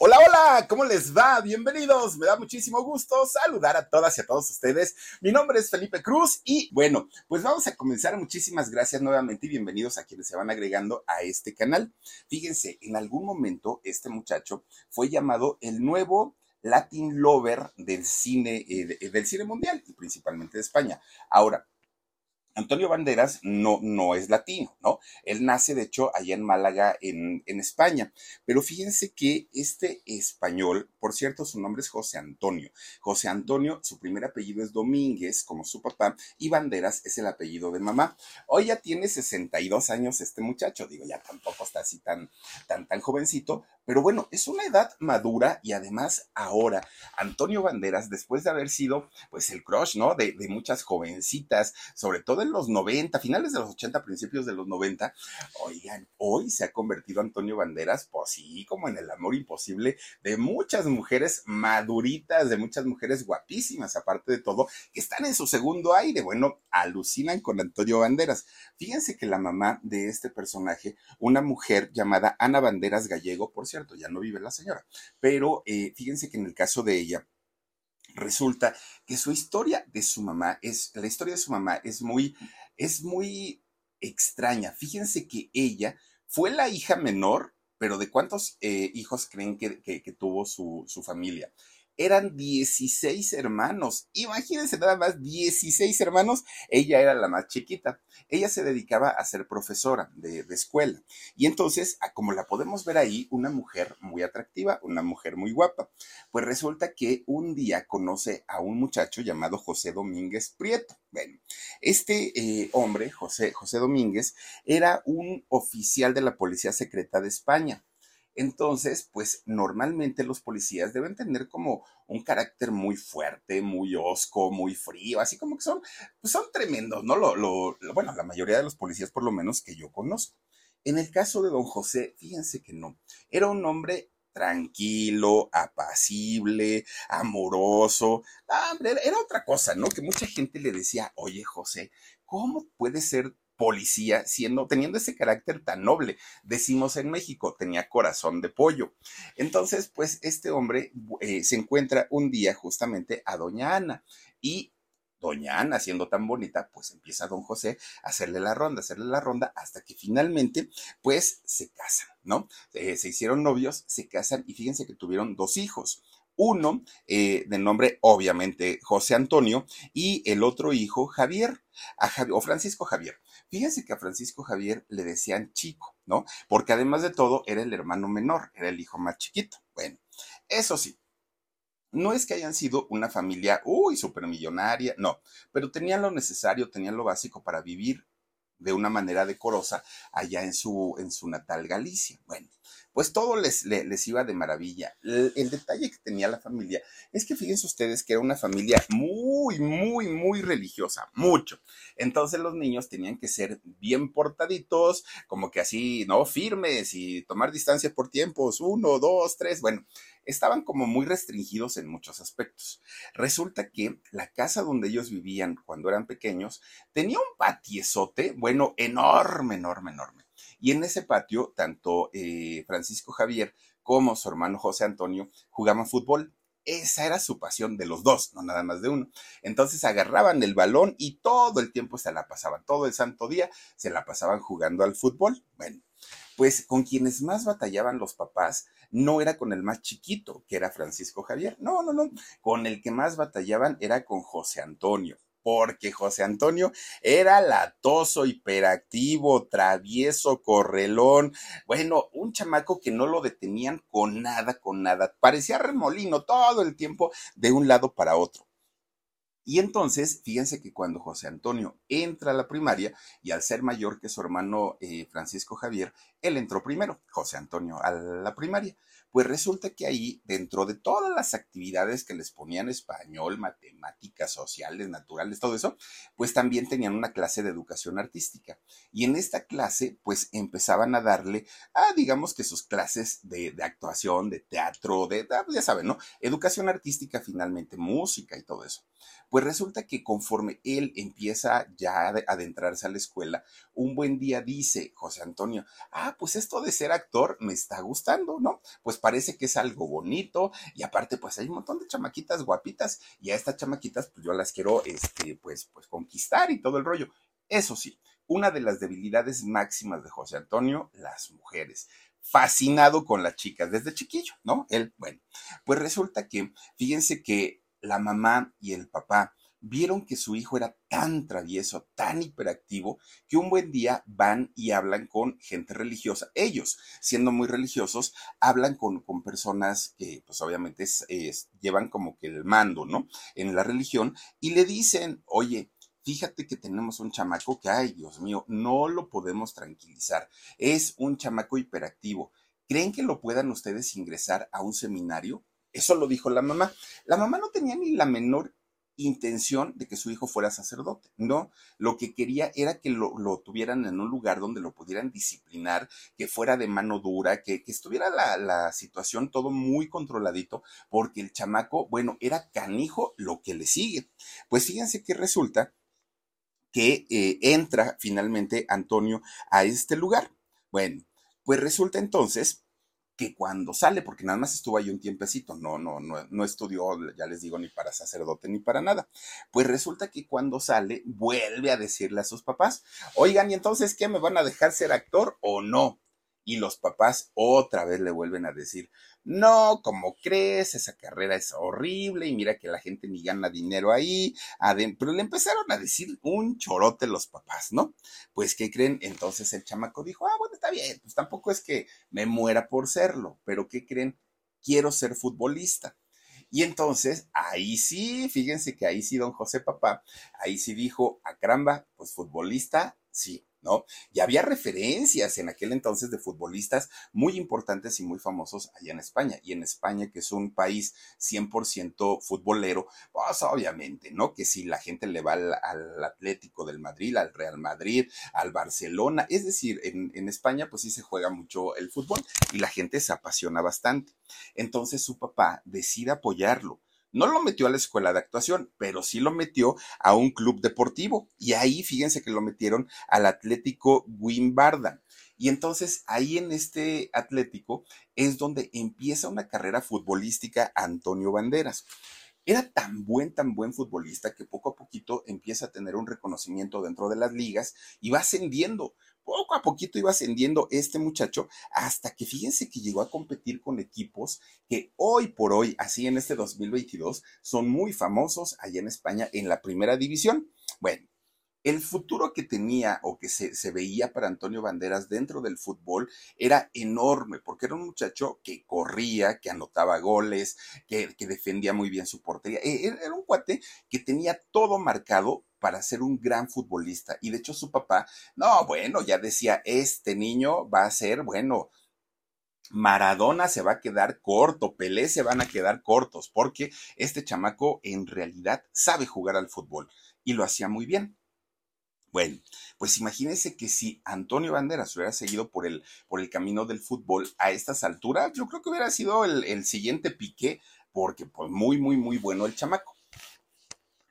Hola, hola, ¿cómo les va? Bienvenidos. Me da muchísimo gusto saludar a todas y a todos ustedes. Mi nombre es Felipe Cruz y bueno, pues vamos a comenzar. Muchísimas gracias nuevamente y bienvenidos a quienes se van agregando a este canal. Fíjense, en algún momento este muchacho fue llamado el nuevo Latin Lover del cine, eh, del cine mundial y principalmente de España. Ahora, Antonio Banderas no, no es latino, ¿no? Él nace, de hecho, allá en Málaga, en, en, España. Pero fíjense que este español, por cierto, su nombre es José Antonio. José Antonio, su primer apellido es Domínguez, como su papá, y Banderas es el apellido de mamá. Hoy ya tiene 62 años este muchacho, digo, ya tampoco está así tan, tan, tan jovencito, pero bueno, es una edad madura y además ahora, Antonio Banderas, después de haber sido, pues, el crush, ¿no? De, muchas jovencitas, sobre todo en los 90, finales de los 80, principios de los 90, oigan, hoy se ha convertido Antonio Banderas, pues sí, como en el amor imposible de muchas mujeres maduritas, de muchas mujeres guapísimas, aparte de todo, que están en su segundo aire. Bueno, alucinan con Antonio Banderas. Fíjense que la mamá de este personaje, una mujer llamada Ana Banderas Gallego, por cierto, ya no vive la señora, pero eh, fíjense que en el caso de ella, resulta que su historia de su mamá es, la historia de su mamá es muy, es muy extraña. Fíjense que ella fue la hija menor, pero ¿de cuántos eh, hijos creen que, que, que tuvo su, su familia? Eran 16 hermanos. Imagínense nada más, 16 hermanos. Ella era la más chiquita. Ella se dedicaba a ser profesora de, escuela. Y entonces, como la podemos ver ahí, una mujer muy atractiva, una mujer muy guapa. Pues resulta que un día conoce a un muchacho llamado José Domínguez Prieto. Bueno, este eh, hombre, José, José Domínguez, era un oficial de la Policía Secreta de España. Entonces, pues normalmente los policías deben tener como un carácter muy fuerte, muy osco, muy frío, así como que son, pues son tremendos, ¿no? Lo, lo, bueno, la mayoría de los policías, por lo menos que yo conozco. En el caso de don José, fíjense que no, era un hombre tranquilo, apacible, amoroso. Ah, era otra cosa, ¿no? Que mucha gente le decía, oye José, ¿cómo puede ser policía, siendo, teniendo ese carácter tan noble. Decimos en México, tenía corazón de pollo. Entonces, pues este hombre eh, se encuentra un día justamente a doña Ana y doña Ana, siendo tan bonita, pues empieza don José a hacerle la ronda, hacerle la ronda hasta que finalmente, pues se casan, ¿no? Eh, se hicieron novios, se casan y fíjense que tuvieron dos hijos uno eh, de nombre obviamente José Antonio y el otro hijo Javier, o Francisco Javier. Fíjense que a Francisco Javier le decían chico, ¿no? Porque además de todo era el hermano menor, era el hijo más chiquito. Bueno, eso sí, no es que hayan sido una familia, uy, supermillonaria, no, pero tenían lo necesario, tenían lo básico para vivir de una manera decorosa allá en su, en su natal Galicia. Bueno, pues todo les, les, iba de maravilla. El, el, detalle que tenía la familia es que fíjense ustedes que era una familia muy, muy, muy religiosa, mucho. Entonces los niños tenían que ser bien portaditos, como que así, ¿no? Firmes y tomar distancia por tiempos, uno, dos, tres, bueno, estaban como muy restringidos en muchos aspectos. Resulta que la casa donde ellos vivían cuando eran pequeños tenía un patiezote, bueno, enorme, enorme, enorme. Y en ese patio, tanto eh, Francisco Javier como su hermano José Antonio jugaban fútbol. Esa era su pasión de los dos, no nada más de uno. Entonces agarraban el balón y todo el tiempo se la pasaban, todo el santo día se la pasaban jugando al fútbol. Bueno, pues con quienes más batallaban los papás no era con el más chiquito, que era Francisco Javier, no, no, no, con el que más batallaban era con José Antonio porque José Antonio era latoso, hiperactivo, travieso, correlón, bueno, un chamaco que no lo detenían con nada, con nada, parecía remolino todo el tiempo de un lado para otro. Y entonces, fíjense que cuando José Antonio entra a la primaria, y al ser mayor que su hermano eh, Francisco Javier, él entró primero, José Antonio, a la primaria. Pues resulta que ahí, dentro de todas las actividades que les ponían español, matemáticas, sociales, naturales, todo eso, pues también tenían una clase de educación artística. Y en esta clase, pues empezaban a darle, a, digamos que sus clases de, actuación, de teatro, de, ah, ya saben, ¿no? Educación artística finalmente, música y todo eso. Pues resulta que conforme él empieza ya a adentrarse a la escuela, un buen día dice José Antonio, ah, pues esto de ser actor me está gustando, ¿no? Pues parece que es algo bonito y aparte pues hay un montón de chamaquitas guapitas y a estas chamaquitas pues yo las quiero, este, pues, pues conquistar y todo el rollo. Eso sí, una de las debilidades máximas de José Antonio, las mujeres fascinado con las chicas desde chiquillo, ¿no? Él, bueno, pues resulta que, fíjense que la mamá y el papá vieron que su hijo era tan travieso, tan hiperactivo, que un buen día van y hablan con gente religiosa. Ellos, siendo muy religiosos, hablan con, personas que pues obviamente llevan como que el mando, ¿no? En la religión y le dicen, oye, fíjate que tenemos un chamaco que, ay, Dios mío, no lo podemos tranquilizar. Es un chamaco hiperactivo. ¿Creen que lo puedan ustedes ingresar a un seminario? Eso lo dijo la mamá. La mamá no tenía ni la menor intención de que su hijo fuera sacerdote, no, lo que quería era que lo, tuvieran en un lugar donde lo pudieran disciplinar, que fuera de mano dura, que, estuviera la, situación todo muy controladito, porque el chamaco, bueno, era canijo lo que le sigue. Pues fíjense que resulta que eh, entra finalmente Antonio a este lugar. Bueno, pues resulta entonces que cuando sale, porque nada más estuvo ahí un tiempecito, no, no, no, no estudió, ya les digo, ni para sacerdote ni para nada. Pues resulta que cuando sale, vuelve a decirle a sus papás, oigan, ¿y entonces qué? ¿Me van a dejar ser actor o no? y los papás otra vez le vuelven a decir, no, como crees? Esa carrera es horrible y mira que la gente ni gana dinero ahí. Pero le empezaron a decir un chorote los papás, ¿no? Pues, ¿qué creen? Entonces el chamaco dijo, ah, bueno, está bien, pues tampoco es que me muera por serlo, pero ¿qué creen? Quiero ser futbolista. Y entonces, ahí sí, fíjense que ahí sí, don José Papá, ahí sí dijo, a caramba, pues futbolista, sí, ¿no? Y había referencias en aquel entonces de futbolistas muy importantes y muy famosos allá en España. Y en España, que es un país 100% futbolero, pues obviamente, ¿no? Que si la gente le va al, Atlético del Madrid, al Real Madrid, al Barcelona, es decir, en, en España pues sí se juega mucho el fútbol y la gente se apasiona bastante. Entonces su papá decide apoyarlo no lo metió a la escuela de actuación, pero sí lo metió a un club deportivo. Y ahí fíjense que lo metieron al Atlético Wimbarda. Y entonces ahí en este Atlético es donde empieza una carrera futbolística Antonio Banderas. Era tan buen, tan buen futbolista que poco a poquito empieza a tener un reconocimiento dentro de las ligas y va ascendiendo poco a poquito iba ascendiendo este muchacho hasta que fíjense que llegó a competir con equipos que hoy por hoy, así en este 2022, son muy famosos allá en España en la primera división. Bueno, el futuro que tenía o que se, veía para Antonio Banderas dentro del fútbol era enorme, porque era un muchacho que corría, que anotaba goles, que, que defendía muy bien su portería. E, era un cuate que tenía todo marcado para ser un gran futbolista. Y de hecho su papá, no, bueno, ya decía, este niño va a ser, bueno, Maradona se va a quedar corto, Pelé se van a quedar cortos, porque este chamaco en realidad sabe jugar al fútbol y lo hacía muy bien. Bueno, pues imagínense que si Antonio Banderas hubiera seguido por el, por el camino del fútbol a estas alturas, yo creo que hubiera sido el, el siguiente pique, porque pues muy, muy, muy bueno el chamaco.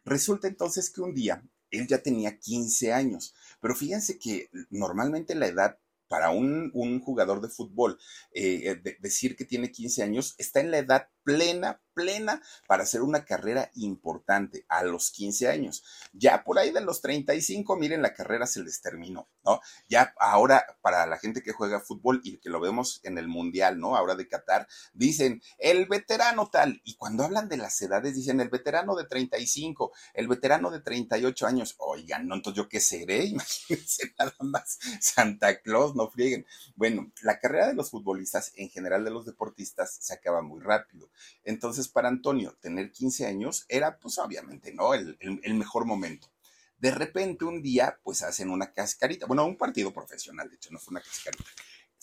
Resulta entonces que un día él ya tenía 15 años, pero fíjense que normalmente la edad para un, jugador de fútbol, eh, decir que tiene 15 años, está en la edad plena, plena para hacer una carrera importante a los 15 años. Ya por ahí de los 35, miren, la carrera se les terminó, ¿no? Ya ahora para la gente que juega fútbol y que lo vemos en el Mundial, ¿no? Ahora de Qatar, dicen el veterano tal. Y cuando hablan de las edades, dicen el veterano de 35, el veterano de 38 años. Oigan, no, entonces yo qué seré, imagínense nada más. Santa Claus, no frieguen. Bueno, la carrera de los futbolistas, en general de los deportistas, se acaba muy rápido. Entonces, para Antonio tener 15 años era pues obviamente, ¿no? El, mejor momento. De repente un día pues hacen una cascarita, bueno, un partido profesional, de hecho, no fue una cascarita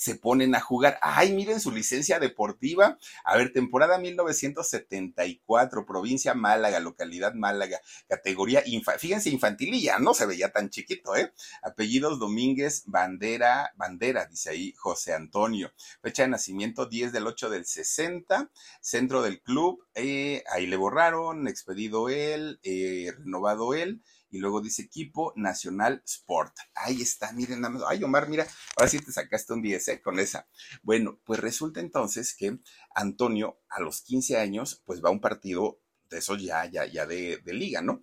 se ponen a jugar. Ay, miren su licencia deportiva. A ver, temporada 1974, provincia Málaga, localidad Málaga, categoría, fíjense, infantililla, no se veía tan chiquito, ¿eh? Apellidos Domínguez, Bandera, Bandera, dice ahí José Antonio. Fecha de nacimiento 10 del 8 del 60, centro del club, eh, ahí le borraron, expedido él, eh, renovado él y luego dice equipo nacional sport. Ahí está, miren, nada más. Ay, Omar, mira, ahora sí te sacaste un 10 ¿eh? con esa. Bueno, pues resulta entonces que Antonio a los 15 años, pues va a un partido de eso ya, ya, ya de, de liga, ¿no?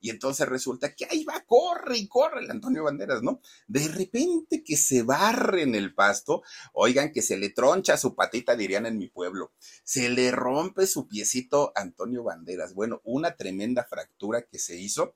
Y entonces resulta que ahí va, corre y corre el Antonio Banderas, ¿no? De repente que se barre en el pasto, oigan que se le troncha su patita, dirían en mi pueblo, se le rompe su piecito Antonio Banderas. Bueno, una tremenda fractura que se hizo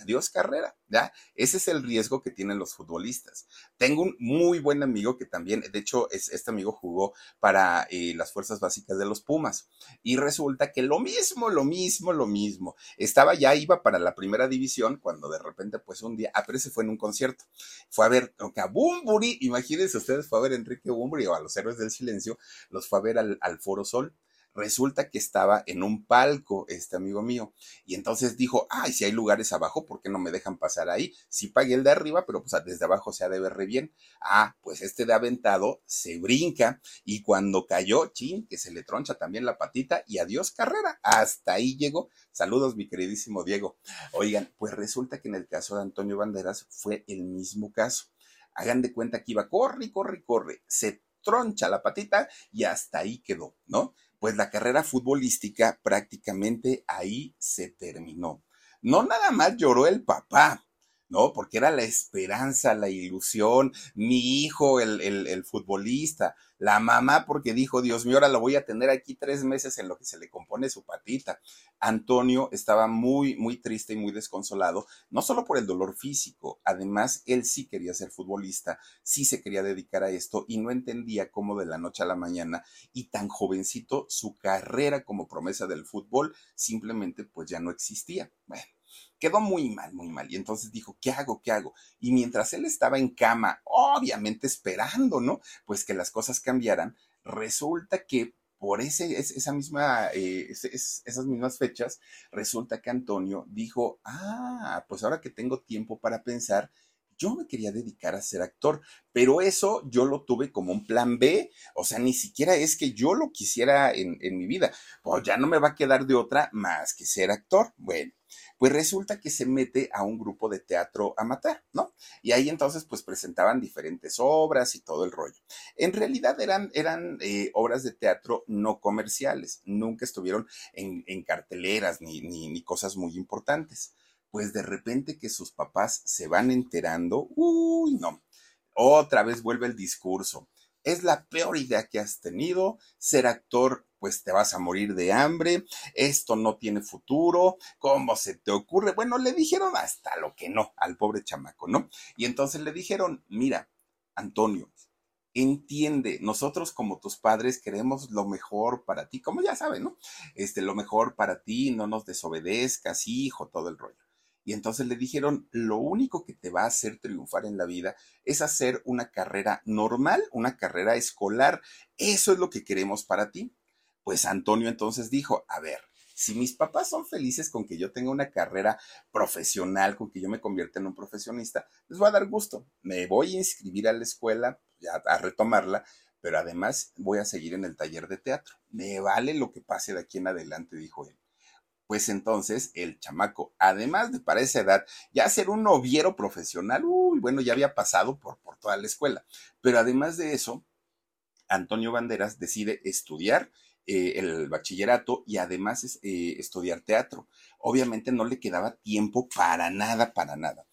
adiós carrera, ¿ya? Ese es el riesgo que tienen los futbolistas. Tengo un muy buen amigo que también, de hecho, es, este amigo jugó para eh, las fuerzas básicas de los Pumas y resulta que lo mismo, lo mismo, lo mismo. Estaba ya, iba para la primera división cuando de repente, pues un día, ah, pero ese fue en un concierto. Fue a ver a Bumburi, imagínense ustedes, fue a ver Enrique Bumburi o a los héroes del silencio, los fue a ver al Foro Sol resulta que estaba en un palco este amigo mío y entonces dijo, ay, si hay lugares abajo, ¿por qué no me dejan pasar ahí? Sí pagué el de arriba, pero pues desde abajo se ha de ver re bien. Ah, pues este de aventado se brinca y cuando cayó, chin, que se le troncha también la patita y adiós carrera. Hasta ahí llegó. Saludos, mi queridísimo Diego. Oigan, pues resulta que en el caso de Antonio Banderas fue el mismo caso. Hagan de cuenta que iba, corre, corre, corre. Se troncha la patita y hasta ahí quedó, ¿no? Pues la carrera futbolística prácticamente ahí se terminó. No nada más lloró el papá, ¿no? Porque era la esperanza, la ilusión, mi hijo, el, el, futbolista, la mamá porque dijo, Dios mío, ahora lo voy a tener aquí tres meses en lo que se le compone su patita. Antonio estaba muy, muy triste y muy desconsolado, no solo por el dolor físico, además él sí quería ser futbolista, sí se quería dedicar a esto y no entendía cómo de la noche a la mañana y tan jovencito su carrera como promesa del fútbol simplemente pues ya no existía. Bueno quedó muy mal, muy mal. Y entonces dijo, ¿qué hago? ¿Qué hago? Y mientras él estaba en cama, obviamente esperando, ¿no? Pues que las cosas cambiaran, resulta que por ese, esa misma, eh, esas mismas fechas, resulta que Antonio dijo, ah, pues ahora que tengo tiempo para pensar, yo me quería dedicar a ser actor, pero eso yo lo tuve como un plan B, o sea, ni siquiera es que yo lo quisiera en, en mi vida, pues ya no me va a quedar de otra más que ser actor. Bueno, pues resulta que se mete a un grupo de teatro a matar, ¿no? Y ahí entonces pues presentaban diferentes obras y todo el rollo. En realidad eran, eran eh, obras de teatro no comerciales, nunca estuvieron en, carteleras ni, ni, ni cosas muy importantes. Pues de repente que sus papás se van enterando, uy, no, otra vez vuelve el discurso es la peor idea que has tenido, ser actor pues te vas a morir de hambre, esto no tiene futuro, ¿cómo se te ocurre? Bueno, le dijeron hasta lo que no al pobre chamaco, ¿no? Y entonces le dijeron, mira, Antonio, entiende, nosotros como tus padres queremos lo mejor para ti, como ya saben, ¿no? Este, lo mejor para ti, no nos desobedezcas, hijo, todo el rollo. Y entonces le dijeron, lo único que te va a hacer triunfar en la vida es hacer una carrera normal, una carrera escolar. Eso es lo que queremos para ti Pues Antonio entonces dijo, a ver, si mis papás son felices con que yo tenga una carrera profesional, con que yo me convierta en un profesionista, les va a dar gusto. Me voy a inscribir a la escuela, a retomarla, pero además voy a seguir en el taller de teatro. Me vale lo que pase de aquí en adelante, dijo él. Pues entonces el chamaco, además de para esa edad ya ser un noviero profesional, uy, bueno, ya había pasado por, por toda la escuela, pero además de eso, Antonio Banderas decide estudiar eh, el bachillerato y además eh, estudiar teatro. Obviamente no le quedaba tiempo para nada, para nada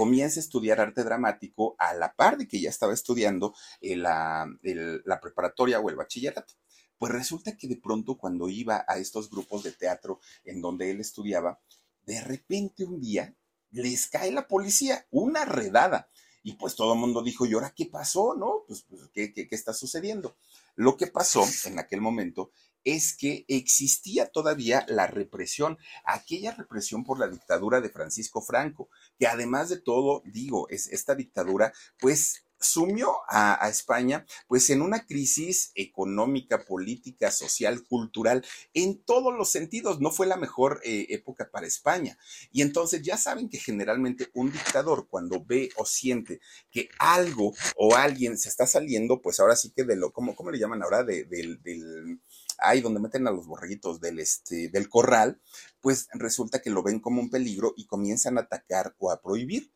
comienza a estudiar arte dramático a la par de que ya estaba estudiando eh, la, la preparatoria o el bachillerato. Pues resulta que de pronto cuando iba a estos grupos de teatro en donde él estudiaba, de repente un día les cae la policía, una redada. Y pues todo el mundo dijo, ¿y ahora qué pasó? ¿No? Pues, pues ¿qué, qué, qué está sucediendo? Lo que pasó en aquel momento es que existía todavía la represión, aquella represión por la dictadura de Francisco Franco, que además de todo, digo, es esta dictadura, pues sumió a, España pues en una crisis económica, política, social, cultural, en todos los sentidos. No fue la mejor eh, época para España. Y entonces ya saben que generalmente un dictador cuando ve o siente que algo o alguien se está saliendo, pues ahora sí que de lo, ¿cómo, cómo le llaman ahora? De, del, del ahí donde meten a los borreguitos del, este, del corral, pues resulta que lo ven como un peligro y comienzan a atacar o a prohibir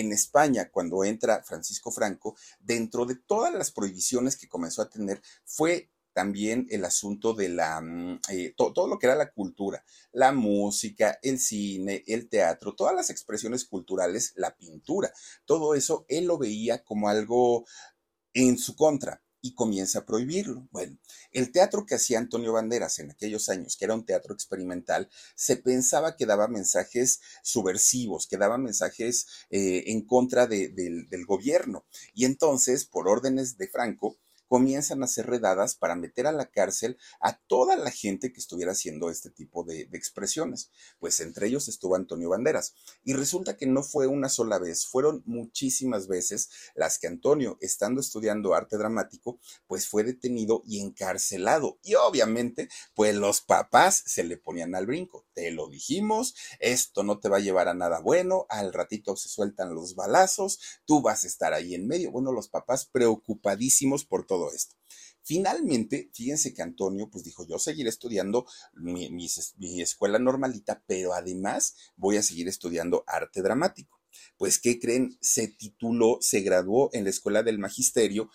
en España, cuando entra Francisco Franco, dentro de todas las prohibiciones que comenzó a tener, fue también el asunto de la, mm, eh, todo lo que era la cultura, la música, el cine, el teatro, todas las expresiones culturales, la pintura, todo eso él lo veía como algo en su contra y comienza a prohibirlo. Bueno, el teatro que hacía Antonio Banderas en aquellos años, que era un teatro experimental, se pensaba que daba mensajes subversivos, que daba mensajes eh, en contra del gobierno. Y entonces, por órdenes de Franco, comienzan a ser redadas para meter a la cárcel a toda la gente que estuviera haciendo este tipo de, expresiones. Pues entre ellos estuvo Antonio Banderas. Y resulta que no fue una sola vez, fueron muchísimas veces las que Antonio, estando estudiando arte dramático, pues fue detenido y encarcelado. Y obviamente, pues los papás se le ponían al brinco. Te lo dijimos, esto no te va a llevar a nada bueno, al ratito se sueltan los balazos, tú vas a estar ahí en medio. Bueno, los papás preocupadísimos por todo esto. Finalmente, fíjense que Antonio pues dijo, yo seguiré estudiando mi, mi, escuela normalita, pero además voy a seguir estudiando arte dramático. Pues, ¿qué creen? Se tituló, se graduó en la escuela del magisterio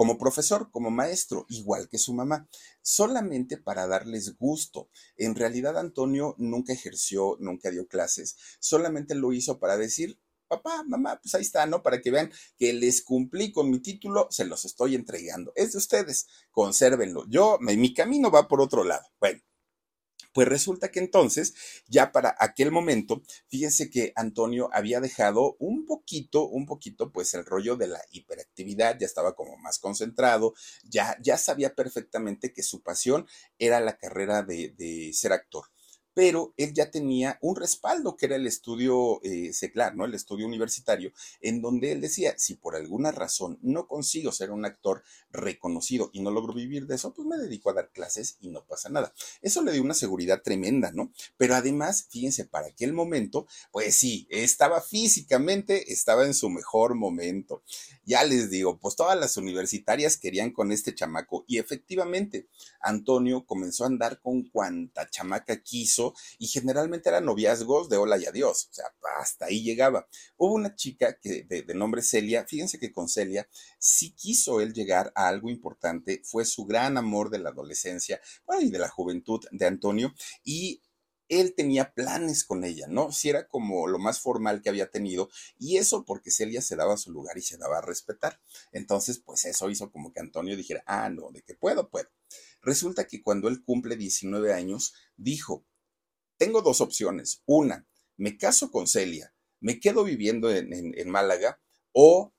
como profesor, como maestro, igual que su mamá, solamente para darles gusto. En realidad Antonio nunca ejerció, nunca dio clases, solamente lo hizo para decir, papá, mamá, pues ahí está, ¿no? Para que vean que les cumplí con mi título, se los estoy entregando. Es de ustedes, consérvenlo. Yo, mi camino va por otro lado. Bueno. Pues resulta que entonces, ya para aquel momento, fíjense que Antonio había dejado un poquito, un poquito, pues el rollo de la hiperactividad, ya estaba como más concentrado, ya, ya sabía perfectamente que su pasión era la carrera de, de ser actor pero él ya tenía un respaldo que era el estudio eh, seclar, ¿no? El estudio universitario, en donde él decía, si por alguna razón no consigo ser un actor reconocido y no logro vivir de eso, pues me dedico a dar clases y no pasa nada. Eso le dio una seguridad tremenda, ¿no? Pero además, fíjense, para aquel momento, pues sí, estaba físicamente, estaba en su mejor momento. Ya les digo, pues todas las universitarias querían con este chamaco y efectivamente, Antonio comenzó a andar con cuanta chamaca quiso y generalmente eran noviazgos de hola y adiós, o sea, hasta ahí llegaba. Hubo una chica que, de, nombre Celia, fíjense que con Celia sí quiso él llegar a algo importante, fue su gran amor de la adolescencia y de la juventud de Antonio y él tenía planes con ella, ¿no? Si era como lo más formal que había tenido, y eso porque Celia se daba su lugar y se daba a respetar. Entonces, pues eso hizo como que Antonio dijera, ah, no, de que puedo, puedo. Resulta que cuando él cumple 19 años, dijo, tengo dos opciones. Una, me caso con Celia, me quedo viviendo en, Málaga o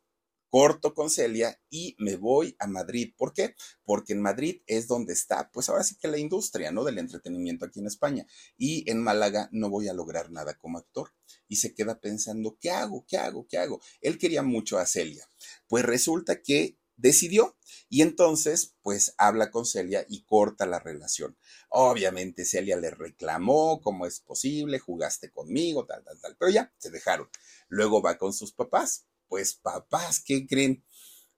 corto con Celia y me voy a Madrid. ¿Por qué? Porque en Madrid es donde está, pues ahora sí que la industria, ¿no? Del entretenimiento aquí en España. Y en Málaga no voy a lograr nada como actor. Y se queda pensando, ¿qué hago? ¿Qué hago? ¿Qué hago? Él quería mucho a Celia. Pues resulta que decidió y entonces pues habla con Celia y corta la relación. Obviamente Celia le reclamó, ¿cómo es posible? Jugaste conmigo, tal, tal, tal, pero ya, se dejaron. Luego va con sus papás. Pues papás, ¿qué creen?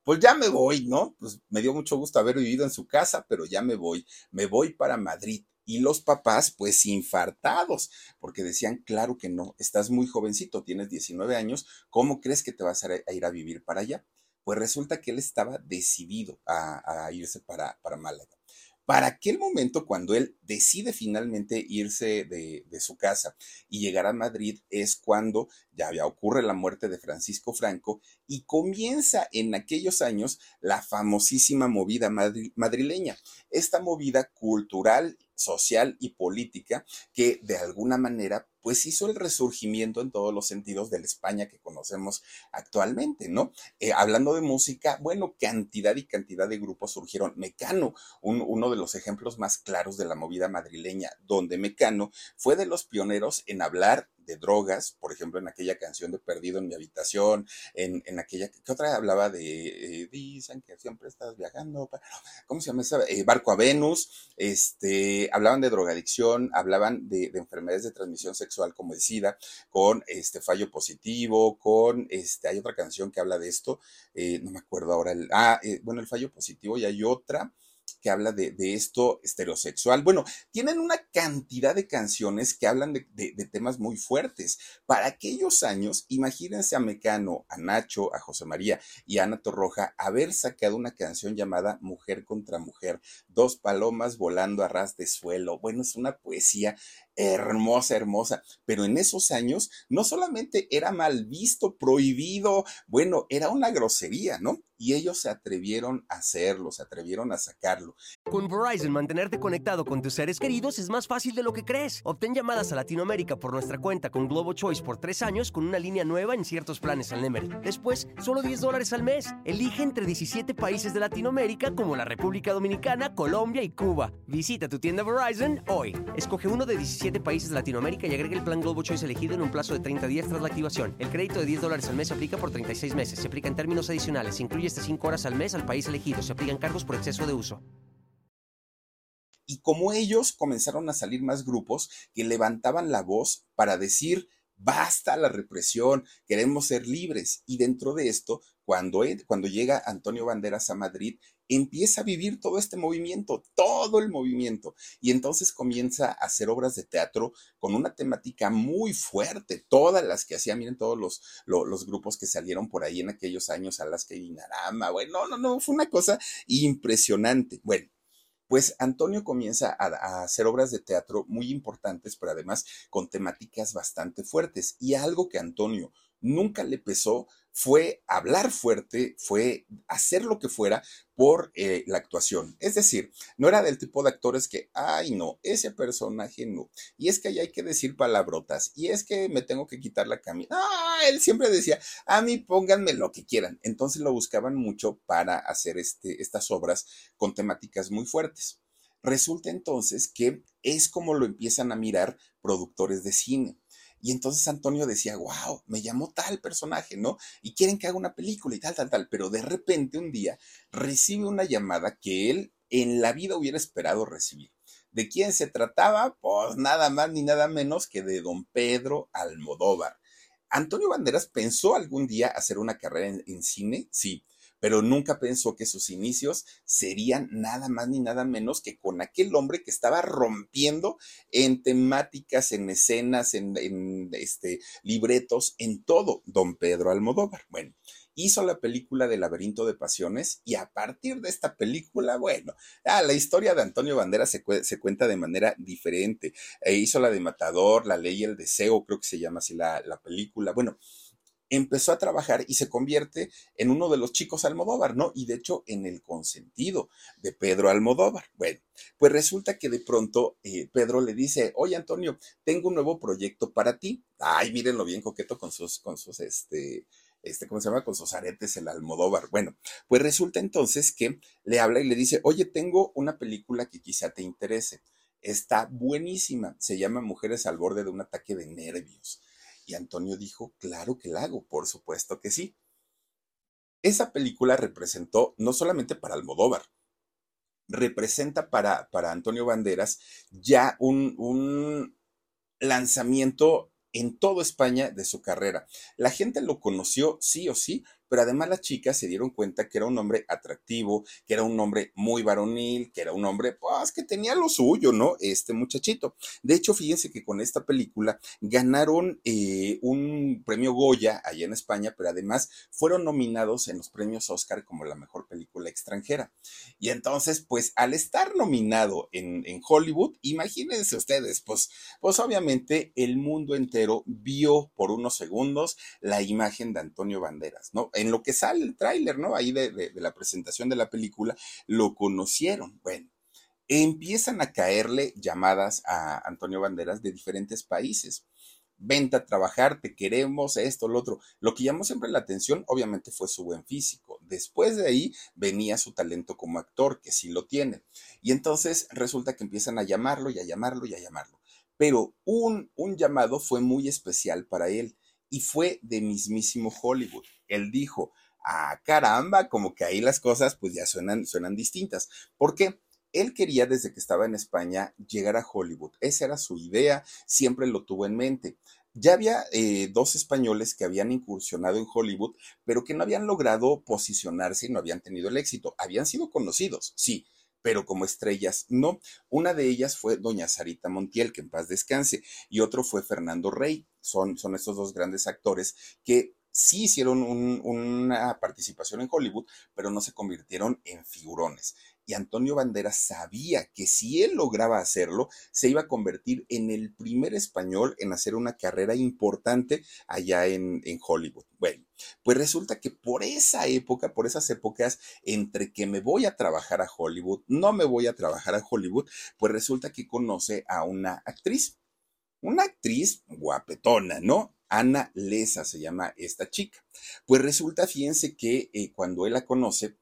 Pues ya me voy, ¿no? Pues me dio mucho gusto haber vivido en su casa, pero ya me voy. Me voy para Madrid. Y los papás, pues infartados, porque decían, claro que no, estás muy jovencito, tienes 19 años, ¿cómo crees que te vas a ir a vivir para allá? Pues resulta que él estaba decidido a, irse para, para Málaga. Para aquel momento, cuando él decide finalmente irse de, de, su casa y llegar a Madrid, es cuando ya ocurre la muerte de Francisco Franco y comienza en aquellos años la famosísima movida madrileña, esta movida cultural social y política que de alguna manera pues hizo el resurgimiento en todos los sentidos de la España que conocemos actualmente, ¿no? Eh, hablando de música, bueno, cantidad y cantidad de grupos surgieron. Mecano, uno de los ejemplos más claros de la movida madrileña, donde Mecano fue de los pioneros en hablar de drogas, por ejemplo, en aquella canción de Perdido en mi habitación, en, en aquella, ¿qué otra hablaba de, eh, dicen que siempre estás viajando, ¿cómo se llama esa? Eh, Barco a Venus, este, hablaban de drogadicción, hablaban de, enfermedades de transmisión sexual como el SIDA, con este fallo positivo, con, este, hay otra canción que habla de esto, eh, no me acuerdo ahora, el, ah, bueno, el fallo positivo y hay otra, que habla de, esto heterosexual. Bueno, tienen una cantidad de canciones que hablan de, temas muy fuertes. Para aquellos años, imagínense a Mecano, a Nacho, a José María y a Ana Torroja haber sacado una canción llamada Mujer contra Mujer, dos palomas volando a ras de suelo. Bueno, es una poesía hermosa, hermosa. Pero en esos años no solamente era mal visto, prohibido, bueno, era una grosería, ¿no? Y ellos se atrevieron a hacerlo, se atrevieron a sacarlo. Con Verizon, mantenerte conectado con tus seres queridos es más fácil de lo que crees. Obtén llamadas a Latinoamérica por nuestra cuenta con Globo Choice por tres años con una línea nueva en ciertos planes al Nemer. Después, solo 10 dólares al mes. Elige entre 17 países de Latinoamérica como la República Dominicana, Colombia y Cuba. Visita tu tienda Verizon hoy. Escoge uno de 17 países de Latinoamérica y agregue el plan Globo Choice elegido en un plazo de 30 días tras la activación. El crédito de 10 dólares al mes se aplica por 36 meses. Se aplica en términos adicionales. Se incluye hasta 5 horas al mes al país elegido. Se aplican cargos por exceso de uso. Y como ellos comenzaron a salir más grupos que levantaban la voz para decir basta la represión, queremos ser libres. Y dentro de esto, cuando, cuando llega Antonio Banderas a Madrid, empieza a vivir todo este movimiento, todo el movimiento. Y entonces comienza a hacer obras de teatro con una temática muy fuerte, todas las que hacía, miren todos los, los, grupos que salieron por ahí en aquellos años, a las que Dinarama, bueno, no, no, no, fue una cosa impresionante. Bueno. Pues Antonio comienza a hacer obras de teatro muy importantes, pero además con temáticas bastante fuertes. Y algo que Antonio nunca le pesó fue hablar fuerte, fue hacer lo que fuera por eh, la actuación. Es decir, no era del tipo de actores que, ay no, ese personaje no. Y es que ahí hay que decir palabrotas. Y es que me tengo que quitar la camisa. Ah, él siempre decía, a mí pónganme lo que quieran. Entonces lo buscaban mucho para hacer este, estas obras con temáticas muy fuertes. Resulta entonces que es como lo empiezan a mirar productores de cine y entonces Antonio decía, wow, me llamó tal personaje, ¿no? Y quieren que haga una película y tal, tal, tal. Pero de repente un día recibe una llamada que él en la vida hubiera esperado recibir. ¿De quién se trataba? Pues nada más ni nada menos que de don Pedro Almodóvar. Antonio Banderas pensó algún día hacer una carrera en, en cine, sí, pero nunca pensó que sus inicios serían nada más ni nada menos que con aquel hombre que estaba rompiendo en temáticas, en escenas, en, este, libretos, en todo, don Pedro Almodóvar. Bueno, hizo la película de Laberinto de Pasiones y a partir de esta película, bueno, ah, la historia de Antonio Banderas se, cuenta de manera diferente. E hizo la de Matador, La Ley y el Deseo, creo que se llama así la, la película. Bueno, empezó a trabajar y se convierte en uno de los chicos Almodóvar, ¿no? Y de hecho en el consentido de Pedro Almodóvar. Bueno, pues resulta que de pronto eh, Pedro le dice, oye Antonio, tengo un nuevo proyecto para ti. Ay, mírenlo bien coqueto con sus, con sus, este, este, ¿cómo se llama? Con sus aretes, el Almodóvar. Bueno, pues resulta entonces que le habla y le dice, oye, tengo una película que quizá te interese. Está buenísima. Se llama Mujeres al borde de un ataque de nervios. Y Antonio dijo, claro que la hago, por supuesto que sí. esa película representó no solamente para Almodóvar, representa para, para Antonio Banderas ya un, un lanzamiento en toda España de su carrera. La gente lo conoció sí o sí pero además las chicas se dieron cuenta que era un hombre atractivo, que era un hombre muy varonil, que era un hombre, pues, que tenía lo suyo, ¿no? Este muchachito. De hecho, fíjense que con esta película ganaron eh, un premio Goya allá en España, pero además fueron nominados en los premios Oscar como la mejor película extranjera. Y entonces, pues, al estar nominado en, en Hollywood, imagínense ustedes, pues, pues obviamente el mundo entero vio por unos segundos la imagen de Antonio Banderas, ¿no? En lo que sale el tráiler, ¿no? Ahí de, la presentación de la película, lo conocieron. Bueno, empiezan a caerle llamadas a Antonio Banderas de diferentes países. Vente a trabajar, te queremos, esto, lo otro. Lo que llamó siempre la atención, obviamente, fue su buen físico. Después de ahí venía su talento como actor, que sí lo tiene. Y entonces resulta que empiezan a llamarlo y a llamarlo y a llamarlo. Pero un, un llamado fue muy especial para él y fue de mismísimo Hollywood. Él dijo, ah, caramba, como que ahí las cosas pues ya suenan, suenan distintas. ¿Por qué? Él quería desde que estaba en España llegar a Hollywood. Esa era su idea, siempre lo tuvo en mente. Ya había eh, dos españoles que habían incursionado en Hollywood, pero que no habían logrado posicionarse y no habían tenido el éxito. Habían sido conocidos, sí, pero como estrellas no. Una de ellas fue doña Sarita Montiel, que en paz descanse, y otro fue Fernando Rey. Son, son estos dos grandes actores que sí hicieron una participación en Hollywood, pero no se convirtieron en figurones y Antonio Banderas sabía que si él lograba hacerlo, se iba a convertir en el primer español en hacer una carrera importante allá en, Hollywood. Bueno, pues resulta que por esa época, por esas épocas, entre que me voy a trabajar a Hollywood, no me voy a trabajar a Hollywood, pues resulta que conoce a una actriz, una actriz guapetona, ¿no? Ana Lesa se llama esta chica. Pues resulta, fíjense que eh, cuando él la conoce,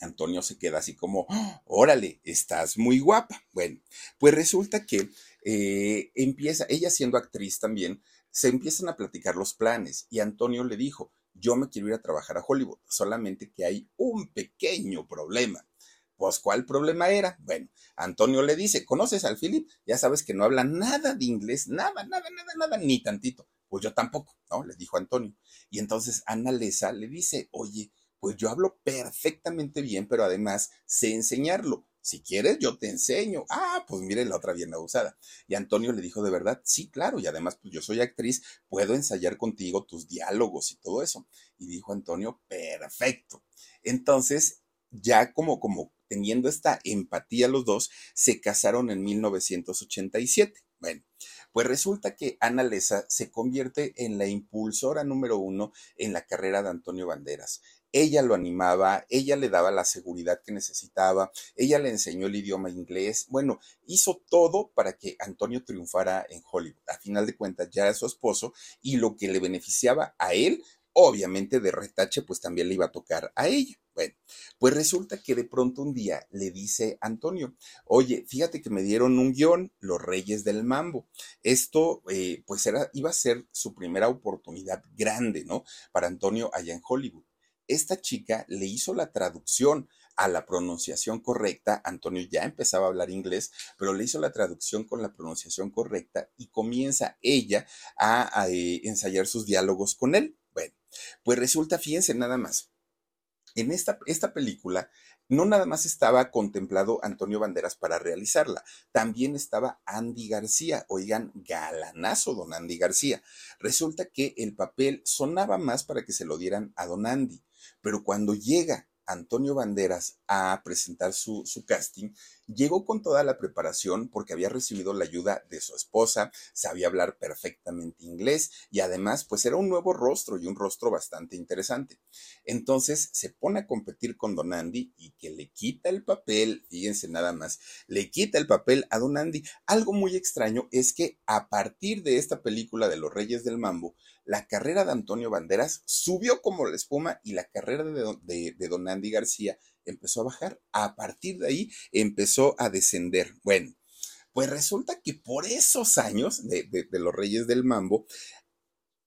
Antonio se queda así como, órale, estás muy guapa. Bueno, pues resulta que eh, empieza, ella siendo actriz también, se empiezan a platicar los planes y Antonio le dijo, yo me quiero ir a trabajar a Hollywood, solamente que hay un pequeño problema. Pues, ¿cuál problema era? Bueno, Antonio le dice, ¿conoces al Philip? Ya sabes que no habla nada de inglés, nada, nada, nada, nada, ni tantito. Pues yo tampoco, ¿no? Le dijo Antonio. Y entonces Ana Lesa le dice, oye, pues yo hablo perfectamente bien, pero además sé enseñarlo. Si quieres, yo te enseño. Ah, pues mire la otra bien abusada. Y Antonio le dijo de verdad, sí, claro, y además, pues yo soy actriz, puedo ensayar contigo tus diálogos y todo eso. Y dijo Antonio, perfecto. Entonces, ya como, como teniendo esta empatía los dos, se casaron en 1987. Bueno, pues resulta que Ana Lesa se convierte en la impulsora número uno en la carrera de Antonio Banderas ella lo animaba, ella le daba la seguridad que necesitaba, ella le enseñó el idioma inglés, bueno, hizo todo para que Antonio triunfara en Hollywood. A final de cuentas ya era su esposo y lo que le beneficiaba a él, obviamente de retache, pues también le iba a tocar a ella. Bueno, pues resulta que de pronto un día le dice Antonio, oye, fíjate que me dieron un guion, Los Reyes del Mambo. Esto, eh, pues era, iba a ser su primera oportunidad grande, ¿no? Para Antonio allá en Hollywood esta chica le hizo la traducción a la pronunciación correcta. Antonio ya empezaba a hablar inglés, pero le hizo la traducción con la pronunciación correcta y comienza ella a, eh, ensayar sus diálogos con él. Bueno, pues resulta, fíjense nada más. En esta, esta película no nada más estaba contemplado Antonio Banderas para realizarla, también estaba Andy García, oigan, galanazo don Andy García. Resulta que el papel sonaba más para que se lo dieran a don Andy, pero cuando llega Antonio Banderas a presentar su, casting, llegó con toda la preparación porque había recibido la ayuda de su esposa, sabía hablar perfectamente inglés y además pues era un nuevo rostro y un rostro bastante interesante. Entonces se pone a competir con Don Andy y que le quita el papel, fíjense nada más, le quita el papel a Don Andy. Algo muy extraño es que a partir de esta película de Los Reyes del Mambo, la carrera de Antonio Banderas subió como la espuma y la carrera de, Don Andy García empezó a bajar. A partir de ahí empezó a descender. Bueno, pues resulta que por esos años de, de, los Reyes del Mambo,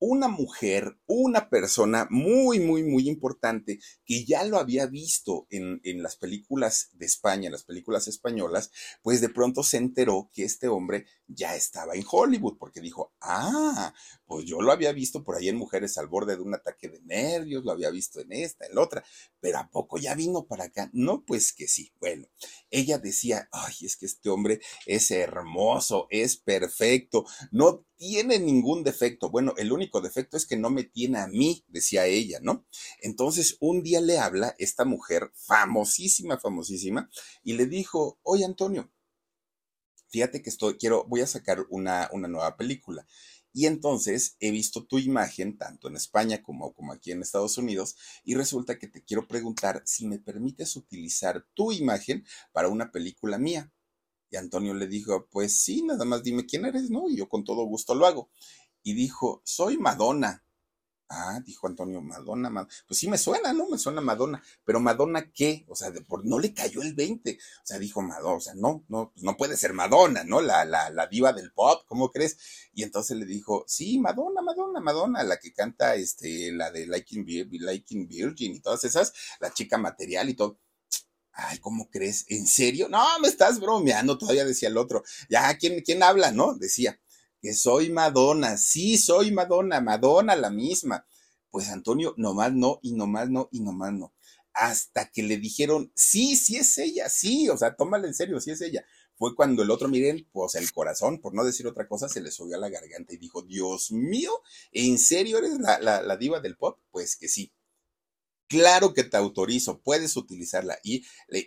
una mujer, una persona muy, muy, muy importante que ya lo había visto en, en, las películas de España, en las películas españolas, pues de pronto se enteró que este hombre ya estaba en Hollywood, porque dijo, ah, pues yo lo había visto por ahí en Mujeres al borde de un ataque de nervios, lo había visto en esta, en la otra, pero ¿a poco ya vino para acá? No, pues que sí. Bueno, ella decía, ay, es que este hombre es hermoso, es perfecto, no tiene ningún defecto. Bueno, el único defecto es que no me tiene a mí, decía ella, ¿no? Entonces, un día le habla esta mujer famosísima, famosísima, y le dijo, oye, Antonio, fíjate que estoy, quiero, voy a sacar una, una nueva película. Y entonces he visto tu imagen tanto en España como, como aquí en Estados Unidos y resulta que te quiero preguntar si me permites utilizar tu imagen para una película mía. Y Antonio le dijo, pues sí, nada más dime quién eres, ¿no? Y yo con todo gusto lo hago. Y dijo, soy Madonna. Ah, dijo Antonio, Madonna, pues sí me suena, ¿no? Me suena Madonna, pero Madonna qué? O sea, por, no le cayó el 20. O sea, dijo Madonna, o sea, no, no, pues no puede ser Madonna, ¿no? La, la, la diva del pop, ¿cómo crees? Y entonces le dijo, sí, Madonna, Madonna, Madonna, la que canta, este, la de Liking, Liking Virgin y todas esas, la chica material y todo. Ay, ¿cómo crees? ¿En serio? No, me estás bromeando, todavía decía el otro. Ya, ¿quién, quién habla, no? Decía, que soy Madonna, sí soy Madonna, Madonna la misma. Pues Antonio, nomás no, y nomás no, y nomás no. Hasta que le dijeron, sí, sí es ella, sí, o sea, tómala en serio, sí es ella. Fue cuando el otro, miren, pues el corazón, por no decir otra cosa, se le subió a la garganta y dijo, Dios mío, ¿en serio eres la, la, la diva del pop? Pues que sí. Claro que te autorizo, puedes utilizarla. Y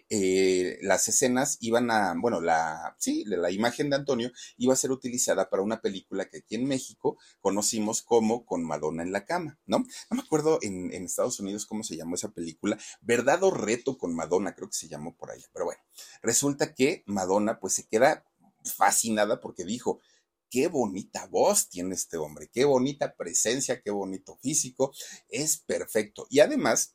eh, las escenas iban a, bueno, la, sí, la imagen de Antonio iba a ser utilizada para una película que aquí en México conocimos como Con Madonna en la cama, ¿no? No me acuerdo en, en Estados Unidos cómo se llamó esa película, Verdad o Reto con Madonna, creo que se llamó por allá. Pero bueno, resulta que Madonna pues se queda fascinada porque dijo, qué bonita voz tiene este hombre, qué bonita presencia, qué bonito físico, es perfecto. Y además,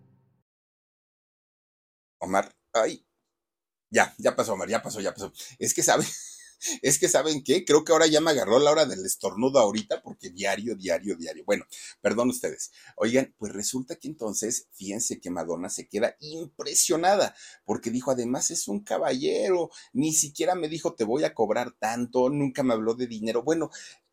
Omar, ay, ya, ya pasó, Omar, ya pasó, ya pasó. Es que saben, es que saben qué, creo que ahora ya me agarró la hora del estornudo ahorita porque diario, diario, diario. Bueno, perdón ustedes. Oigan, pues resulta que entonces, fíjense que Madonna se queda impresionada porque dijo, además es un caballero, ni siquiera me dijo te voy a cobrar tanto, nunca me habló de dinero. Bueno,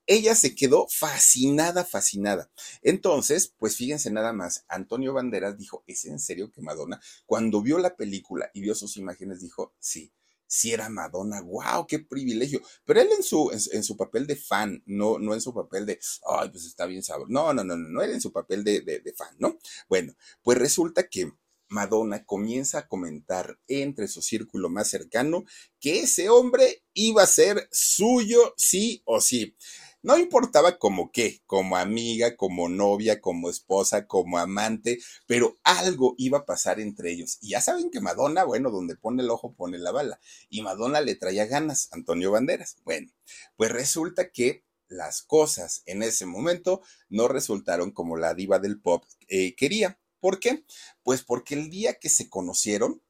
ella se quedó fascinada, fascinada. Entonces, pues fíjense nada más, Antonio Banderas dijo, ¿es en serio que Madonna? Cuando vio la película y vio sus imágenes, dijo, sí, sí era Madonna, wow, qué privilegio. Pero él en su, en, su papel de fan, no, no en su papel de, ay, pues está bien sabor. No, no, no, no, no era en su papel de, de fan, ¿no? Bueno, pues resulta que Madonna comienza a comentar entre su círculo más cercano que ese hombre iba a ser suyo sí o sí. No importaba como qué, como amiga, como novia, como esposa, como amante, pero algo iba a pasar entre ellos. Y ya saben que Madonna, bueno, donde pone el ojo pone la bala. Y Madonna le traía ganas, Antonio Banderas. Bueno, pues resulta que las cosas en ese momento no resultaron como la diva del pop eh, quería. ¿Por qué? Pues porque el día que se conocieron,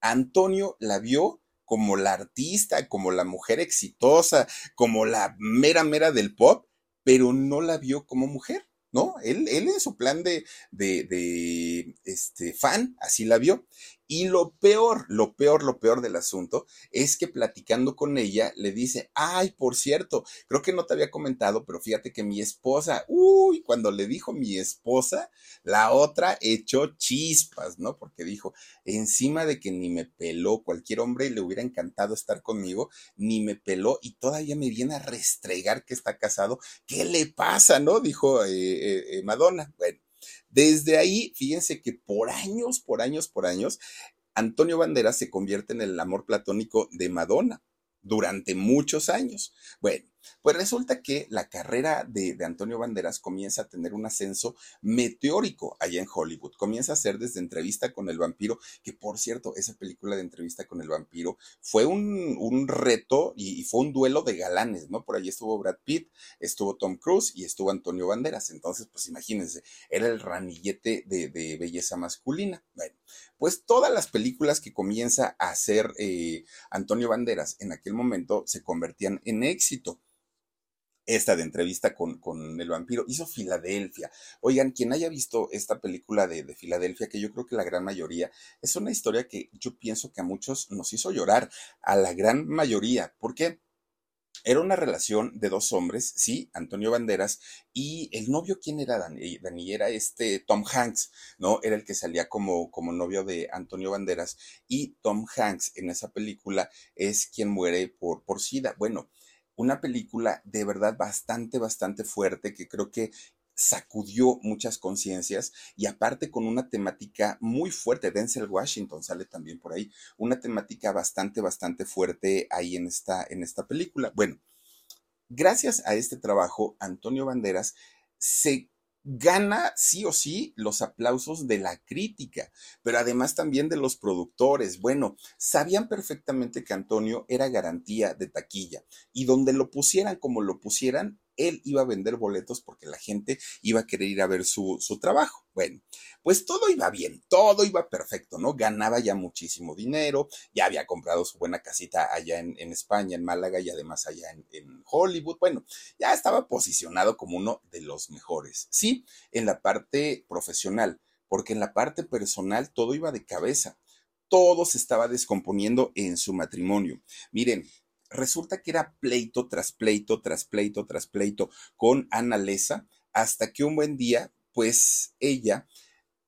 Antonio la vio como la artista, como la mujer exitosa, como la mera mera del pop, pero no la vio como mujer. ¿no? Él, él en su plan de, de, de, este, fan, así la vio. Y lo peor, lo peor, lo peor del asunto es que platicando con ella le dice, ay, por cierto, creo que no te había comentado, pero fíjate que mi esposa, uy, cuando le dijo mi esposa, la otra echó chispas, ¿no? Porque dijo, encima de que ni me peló, cualquier hombre le hubiera encantado estar conmigo, ni me peló y todavía me viene a restregar que está casado. ¿Qué le pasa, no? Dijo eh, eh, eh, Madonna. Bueno desde ahí, fíjense que por años, por años, por años, Antonio Banderas se convierte en el amor platónico de Madonna durante muchos años. Bueno, pues resulta que la carrera de, Antonio Banderas comienza a tener un ascenso meteórico allá en Hollywood. Comienza a ser desde entrevista con el vampiro, que por cierto, esa película de entrevista con el vampiro fue un, reto y, fue un duelo de galanes, ¿no? Por allí estuvo Brad Pitt, estuvo Tom Cruise y estuvo Antonio Banderas. Entonces, pues imagínense, era el ranillete de, belleza masculina. Bueno, pues todas las películas que comienza a hacer eh, Antonio Banderas en aquel momento se convertían en éxito esta de entrevista con, con, el vampiro, hizo Filadelfia. Oigan, quien haya visto esta película de, de, Filadelfia, que yo creo que la gran mayoría, es una historia que yo pienso que a muchos nos hizo llorar, a la gran mayoría. ¿Por qué? Era una relación de dos hombres, sí, Antonio Banderas, y el novio, ¿quién era Dani? Dani era este Tom Hanks, ¿no? Era el que salía como, como novio de Antonio Banderas, y Tom Hanks en esa película es quien muere por, por SIDA. Bueno, una película de verdad bastante, bastante fuerte que creo que sacudió muchas conciencias y aparte con una temática muy fuerte, Denzel Washington sale también por ahí, una temática bastante, bastante fuerte ahí en esta, en esta película. Bueno, gracias a este trabajo, Antonio Banderas se gana sí o sí los aplausos de la crítica, pero además también de los productores. Bueno, sabían perfectamente que Antonio era garantía de taquilla y donde lo pusieran como lo pusieran, él iba a vender boletos porque la gente iba a querer ir a ver su, su, trabajo. Bueno, pues todo iba bien, todo iba perfecto, ¿no? Ganaba ya muchísimo dinero, ya había comprado su buena casita allá en, en España, en Málaga y además allá en, en, Hollywood. Bueno, ya estaba posicionado como uno de los mejores, sí, en la parte profesional, porque en la parte personal todo iba de cabeza. Todo se estaba descomponiendo en su matrimonio. Miren, resulta que era pleito tras pleito, tras pleito, tras pleito con Ana Lesa, hasta que un buen día, pues ella,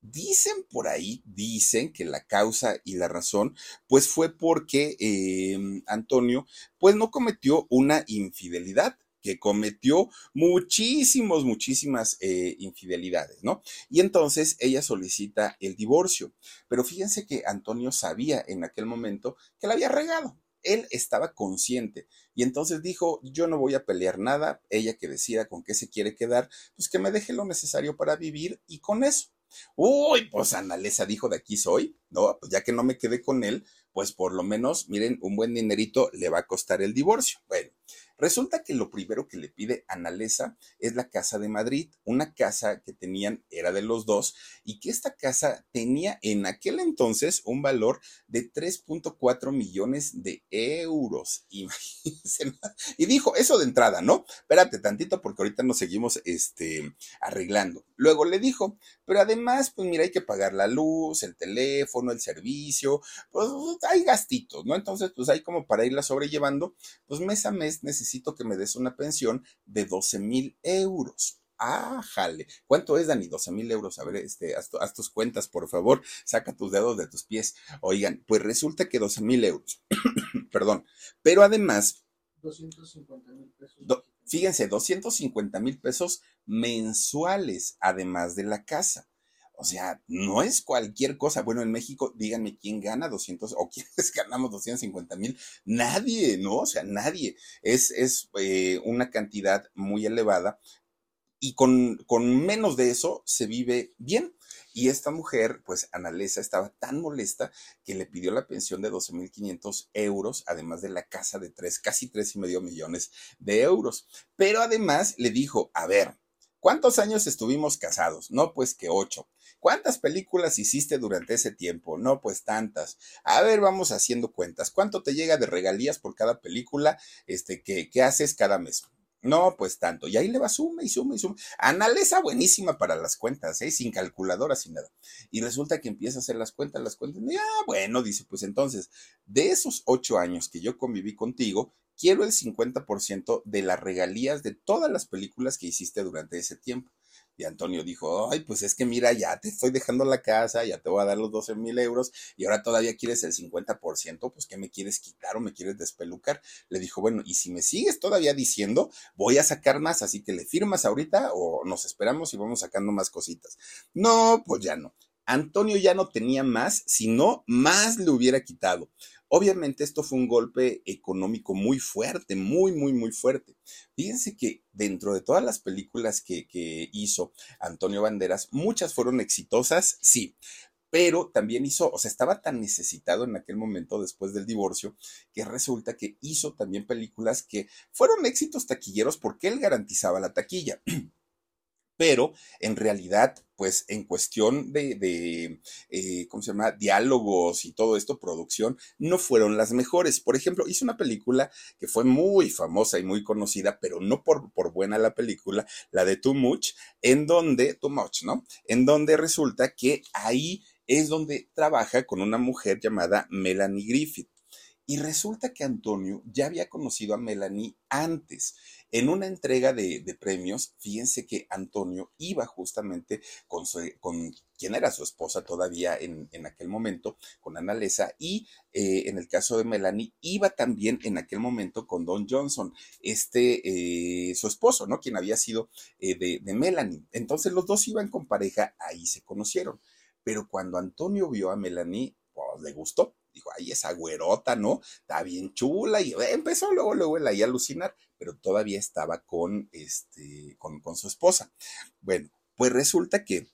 dicen por ahí, dicen que la causa y la razón, pues fue porque em, Antonio, pues no cometió una infidelidad que cometió muchísimos, muchísimas eh, infidelidades, ¿no? Y entonces ella solicita el divorcio. Pero fíjense que Antonio sabía en aquel momento que la había regado, él estaba consciente y entonces dijo, yo no voy a pelear nada, ella que decida con qué se quiere quedar, pues que me deje lo necesario para vivir y con eso. Uy, pues Analesa dijo, de aquí soy, ¿no? Pues ya que no me quedé con él, pues por lo menos, miren, un buen dinerito le va a costar el divorcio. Bueno, Resulta que lo primero que le pide Analesa es la casa de Madrid, una casa que tenían, era de los dos, y que esta casa tenía en aquel entonces un valor de 3.4 millones de euros. Imagínense. Y dijo, eso de entrada, ¿no? Espérate tantito porque ahorita nos seguimos este, arreglando. Luego le dijo, pero además, pues mira, hay que pagar la luz, el teléfono, el servicio, pues hay gastitos, ¿no? Entonces, pues hay como para irla sobrellevando, pues mes a mes necesitamos necesito que me des una pensión de 12 mil euros. Ah, jale. ¿Cuánto es, Dani? 12 mil euros. A ver, este, haz, tus cuentas, por favor. Saca tus dedos de tus pies. Oigan, pues resulta que 12 mil euros. Perdón. Pero además. 250 mil pesos. fíjense, 250 mil pesos mensuales, además de la casa. O sea, no es cualquier cosa. Bueno, en México, díganme quién gana 200 o quiénes ganamos 250 mil. Nadie, ¿no? O sea, nadie. Es, es eh, una cantidad muy elevada y con, con menos de eso se vive bien. Y esta mujer, pues Analesa, estaba tan molesta que le pidió la pensión de 12.500 euros, además de la casa de tres, casi tres y medio millones de euros. Pero además le dijo, a ver, ¿cuántos años estuvimos casados? No, pues que ocho. ¿Cuántas películas hiciste durante ese tiempo? No, pues tantas. A ver, vamos haciendo cuentas. ¿Cuánto te llega de regalías por cada película este, que, que haces cada mes? No, pues tanto. Y ahí le va suma y suma y suma. Analesa buenísima para las cuentas, ¿eh? sin calculadora, sin nada. Y resulta que empieza a hacer las cuentas, las cuentas. Y, ah, bueno, dice, pues entonces, de esos ocho años que yo conviví contigo, quiero el 50% de las regalías de todas las películas que hiciste durante ese tiempo. Y Antonio dijo, ay, pues es que mira, ya te estoy dejando la casa, ya te voy a dar los 12 mil euros y ahora todavía quieres el 50%, pues ¿qué me quieres quitar o me quieres despelucar? Le dijo, bueno, y si me sigues todavía diciendo, voy a sacar más, así que le firmas ahorita o nos esperamos y vamos sacando más cositas. No, pues ya no. Antonio ya no tenía más, sino más le hubiera quitado. Obviamente esto fue un golpe económico muy fuerte, muy, muy, muy fuerte. Fíjense que dentro de todas las películas que, hizo Antonio Banderas, muchas fueron exitosas, sí, pero también hizo, o sea, estaba tan necesitado en aquel momento después del divorcio que resulta que hizo también películas que fueron éxitos taquilleros porque él garantizaba la taquilla. pero en realidad, pues en cuestión de, eh, ¿cómo se llama? Diálogos y todo esto, producción, no fueron las mejores. Por ejemplo, hizo una película que fue muy famosa y muy conocida, pero no por, por buena la película, la de Too Much, en donde, Too Much, ¿no? En donde resulta que ahí es donde trabaja con una mujer llamada Melanie Griffith. Y resulta que Antonio ya había conocido a Melanie antes. En una entrega de, premios, fíjense que Antonio iba justamente con, con quien era su esposa todavía en, aquel momento, con Analesa, y eh, en el caso de Melanie, iba también en aquel momento con Don Johnson, este, eh, su esposo, ¿no? Quien había sido eh, de, de Melanie. Entonces los dos iban con pareja, ahí se conocieron. Pero cuando Antonio vio a Melanie, pues le gustó dijo, ay, esa güerota, ¿no? Está bien chula y empezó luego, luego él ahí a alucinar, pero todavía estaba con, este, con, con su esposa. Bueno, pues resulta que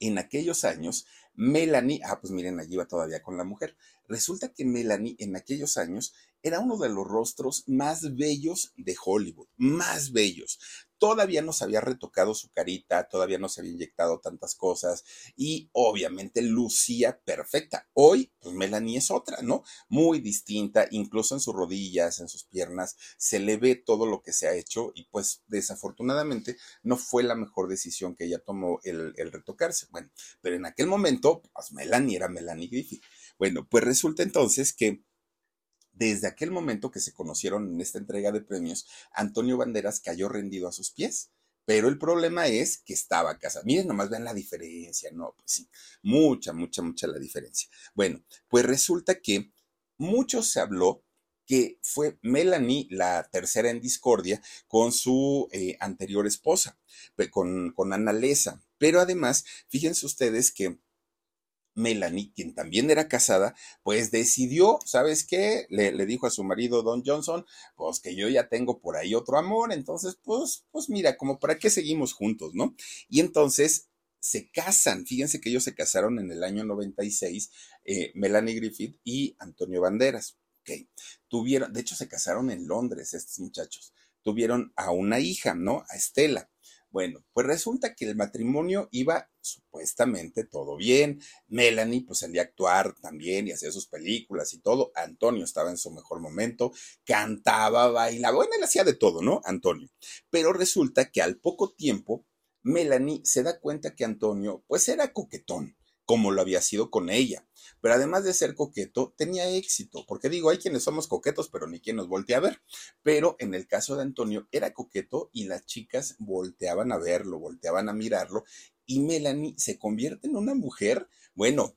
en aquellos años, Melanie, ah, pues miren, allí va todavía con la mujer. Resulta que Melanie en aquellos años era uno de los rostros más bellos de Hollywood, más bellos todavía no se había retocado su carita, todavía no se había inyectado tantas cosas y obviamente lucía perfecta. Hoy, pues Melanie es otra, ¿no? Muy distinta, incluso en sus rodillas, en sus piernas, se le ve todo lo que se ha hecho y pues desafortunadamente no fue la mejor decisión que ella tomó el, el retocarse. Bueno, pero en aquel momento, pues Melanie era Melanie Griffith. Bueno, pues resulta entonces que desde aquel momento que se conocieron en esta entrega de premios, Antonio Banderas cayó rendido a sus pies. Pero el problema es que estaba casado. Miren, nomás ven la diferencia, ¿no? Pues sí, mucha, mucha, mucha la diferencia. Bueno, pues resulta que mucho se habló que fue Melanie la tercera en discordia con su eh, anterior esposa, con, con Ana Lesa. Pero además, fíjense ustedes que Melanie, quien también era casada, pues decidió, ¿sabes qué? Le, dijo a su marido Don Johnson, pues que yo ya tengo por ahí otro amor, entonces, pues, pues mira, como para qué seguimos juntos, ¿no? Y entonces se casan, fíjense que ellos se casaron en el año 96, eh, Melanie Griffith y Antonio Banderas, ¿ok? Tuvieron, de hecho se casaron en Londres estos muchachos, tuvieron a una hija, ¿no? A Estela. Bueno, pues resulta que el matrimonio iba supuestamente todo bien. Melanie pues salía a actuar también y hacía sus películas y todo. Antonio estaba en su mejor momento, cantaba, bailaba, bueno, él hacía de todo, ¿no? Antonio. Pero resulta que al poco tiempo Melanie se da cuenta que Antonio pues era coquetón como lo había sido con ella. Pero además de ser coqueto, tenía éxito, porque digo, hay quienes somos coquetos, pero ni quien nos voltea a ver. Pero en el caso de Antonio, era coqueto y las chicas volteaban a verlo, volteaban a mirarlo, y Melanie se convierte en una mujer, bueno,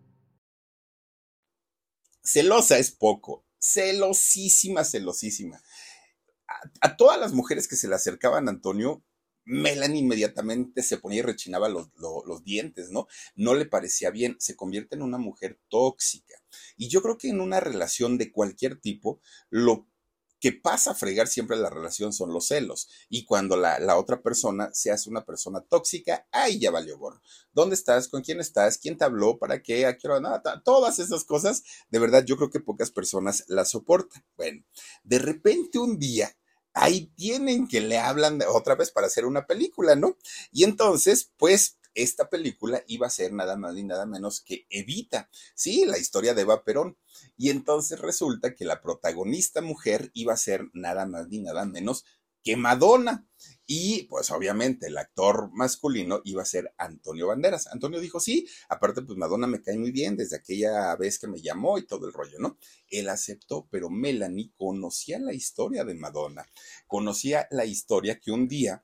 Celosa es poco, celosísima, celosísima. A, todas las mujeres que se le acercaban a Antonio, Melanie inmediatamente se ponía y rechinaba los, los, dientes, ¿no? No le parecía bien, se convierte en una mujer tóxica. Y yo creo que en una relación de cualquier tipo, lo que pasa a fregar siempre la relación son los celos. Y cuando la, otra persona se hace una persona tóxica, ahí ya valió gorro. ¿Dónde estás? ¿Con quién estás? ¿Quién te habló? ¿Para qué? ¿A qué hora? Nada, todas esas cosas, de verdad, yo creo que pocas personas las soportan. Bueno, de repente un día, ahí tienen que le hablan otra vez para hacer una película, ¿no? Y entonces, pues esta película iba a ser nada más ni nada menos que Evita, sí, la historia de Eva Perón. Y entonces resulta que la protagonista mujer iba a ser nada más ni nada menos que Madonna. Y pues obviamente el actor masculino iba a ser Antonio Banderas. Antonio dijo, sí, aparte pues Madonna me cae muy bien desde aquella vez que me llamó y todo el rollo, ¿no? Él aceptó, pero Melanie conocía la historia de Madonna, conocía la historia que un día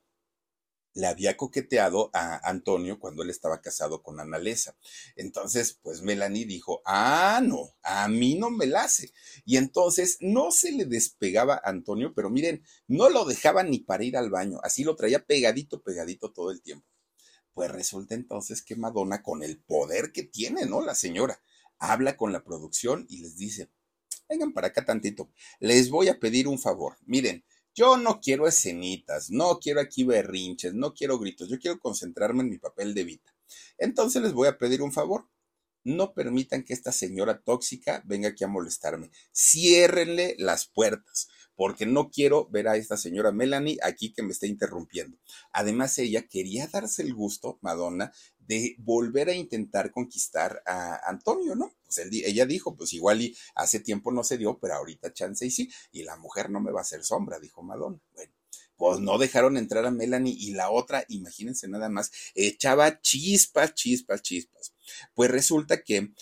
le había coqueteado a Antonio cuando él estaba casado con Analesa. Entonces, pues Melanie dijo, ah, no, a mí no me la hace. Y entonces no se le despegaba a Antonio, pero miren, no lo dejaba ni para ir al baño, así lo traía pegadito, pegadito todo el tiempo. Pues resulta entonces que Madonna, con el poder que tiene, ¿no? La señora, habla con la producción y les dice, vengan para acá tantito, les voy a pedir un favor, miren, yo no quiero escenitas, no quiero aquí berrinches, no quiero gritos, yo quiero concentrarme en mi papel de vida. Entonces les voy a pedir un favor. No permitan que esta señora tóxica venga aquí a molestarme. Ciérrenle las puertas porque no quiero ver a esta señora Melanie aquí que me está interrumpiendo. Además, ella quería darse el gusto, Madonna, de volver a intentar conquistar a Antonio, ¿no? Pues ella dijo, pues igual y hace tiempo no se dio, pero ahorita chance y sí, y la mujer no me va a hacer sombra, dijo Madonna. Bueno, pues no dejaron entrar a Melanie y la otra, imagínense nada más, echaba chispas, chispas, chispas. Pues resulta que,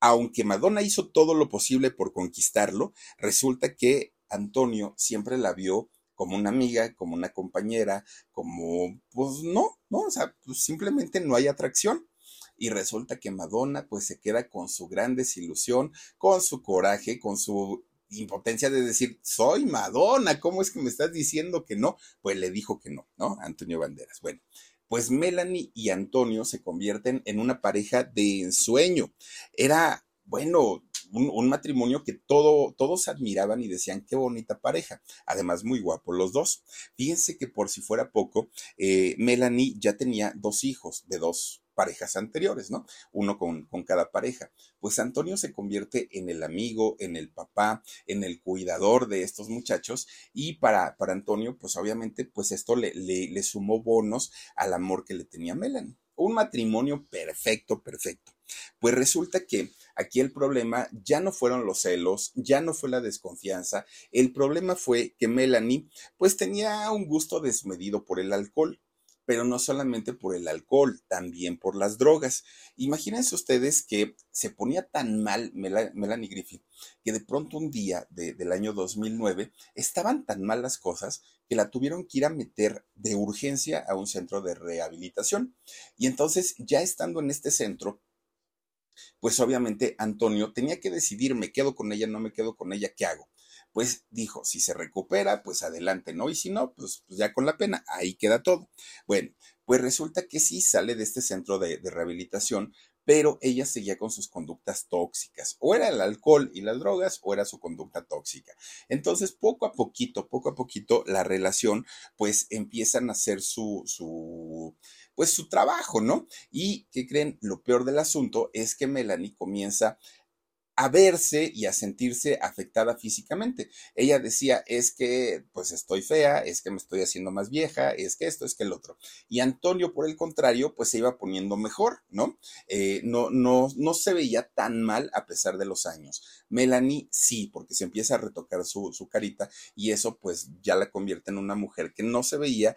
aunque Madonna hizo todo lo posible por conquistarlo, resulta que Antonio siempre la vio como una amiga, como una compañera, como, pues no, no, o sea, pues simplemente no hay atracción. Y resulta que Madonna pues se queda con su gran desilusión, con su coraje, con su impotencia de decir, soy Madonna, ¿cómo es que me estás diciendo que no? Pues le dijo que no, ¿no? Antonio Banderas. Bueno, pues Melanie y Antonio se convierten en una pareja de ensueño. Era, bueno, un, matrimonio que todo, todos admiraban y decían qué bonita pareja. Además, muy guapos los dos. Fíjense que por si fuera poco, eh, Melanie ya tenía dos hijos de dos parejas anteriores, ¿no? Uno con, con, cada pareja. Pues Antonio se convierte en el amigo, en el papá, en el cuidador de estos muchachos y para, para Antonio, pues obviamente, pues esto le, le, le sumó bonos al amor que le tenía Melanie. Un matrimonio perfecto, perfecto. Pues resulta que aquí el problema ya no fueron los celos, ya no fue la desconfianza, el problema fue que Melanie pues tenía un gusto desmedido por el alcohol pero no solamente por el alcohol, también por las drogas. Imagínense ustedes que se ponía tan mal Melanie Griffith que de pronto un día del año 2009 estaban tan mal las cosas que la tuvieron que ir a meter de urgencia a un centro de rehabilitación. Y entonces, ya estando en este centro, pues obviamente Antonio tenía que decidir, me quedo con ella, no me quedo con ella, ¿qué hago? Pues dijo, si se recupera, pues adelante, ¿no? Y si no, pues, pues ya con la pena, ahí queda todo. Bueno, pues resulta que sí sale de este centro de, de rehabilitación, pero ella seguía con sus conductas tóxicas. O era el alcohol y las drogas o era su conducta tóxica. Entonces, poco a poquito, poco a poquito, la relación, pues empiezan a hacer su, su, pues su trabajo, ¿no? Y, ¿qué creen? Lo peor del asunto es que Melanie comienza a verse y a sentirse afectada físicamente. Ella decía, es que pues estoy fea, es que me estoy haciendo más vieja, es que esto, es que el otro. Y Antonio, por el contrario, pues se iba poniendo mejor, ¿no? Eh, no, no, no se veía tan mal a pesar de los años. Melanie sí, porque se empieza a retocar su, su carita y eso pues ya la convierte en una mujer que no se veía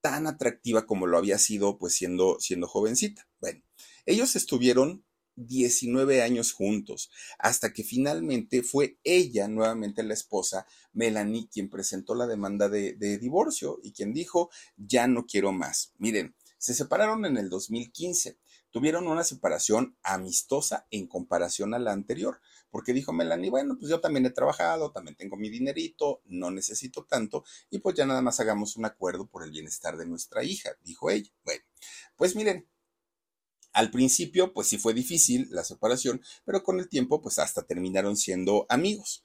tan atractiva como lo había sido pues siendo, siendo jovencita. Bueno, ellos estuvieron 19 años juntos, hasta que finalmente fue ella, nuevamente la esposa, Melanie, quien presentó la demanda de, divorcio y quien dijo, ya no quiero más. Miren, se separaron en el 2015, tuvieron una separación amistosa en comparación a la anterior, porque dijo Melanie, bueno, pues yo también he trabajado, también tengo mi dinerito, no necesito tanto, y pues ya nada más hagamos un acuerdo por el bienestar de nuestra hija, dijo ella. Bueno, pues miren, al principio, pues sí fue difícil la separación, pero con el tiempo, pues hasta terminaron siendo amigos.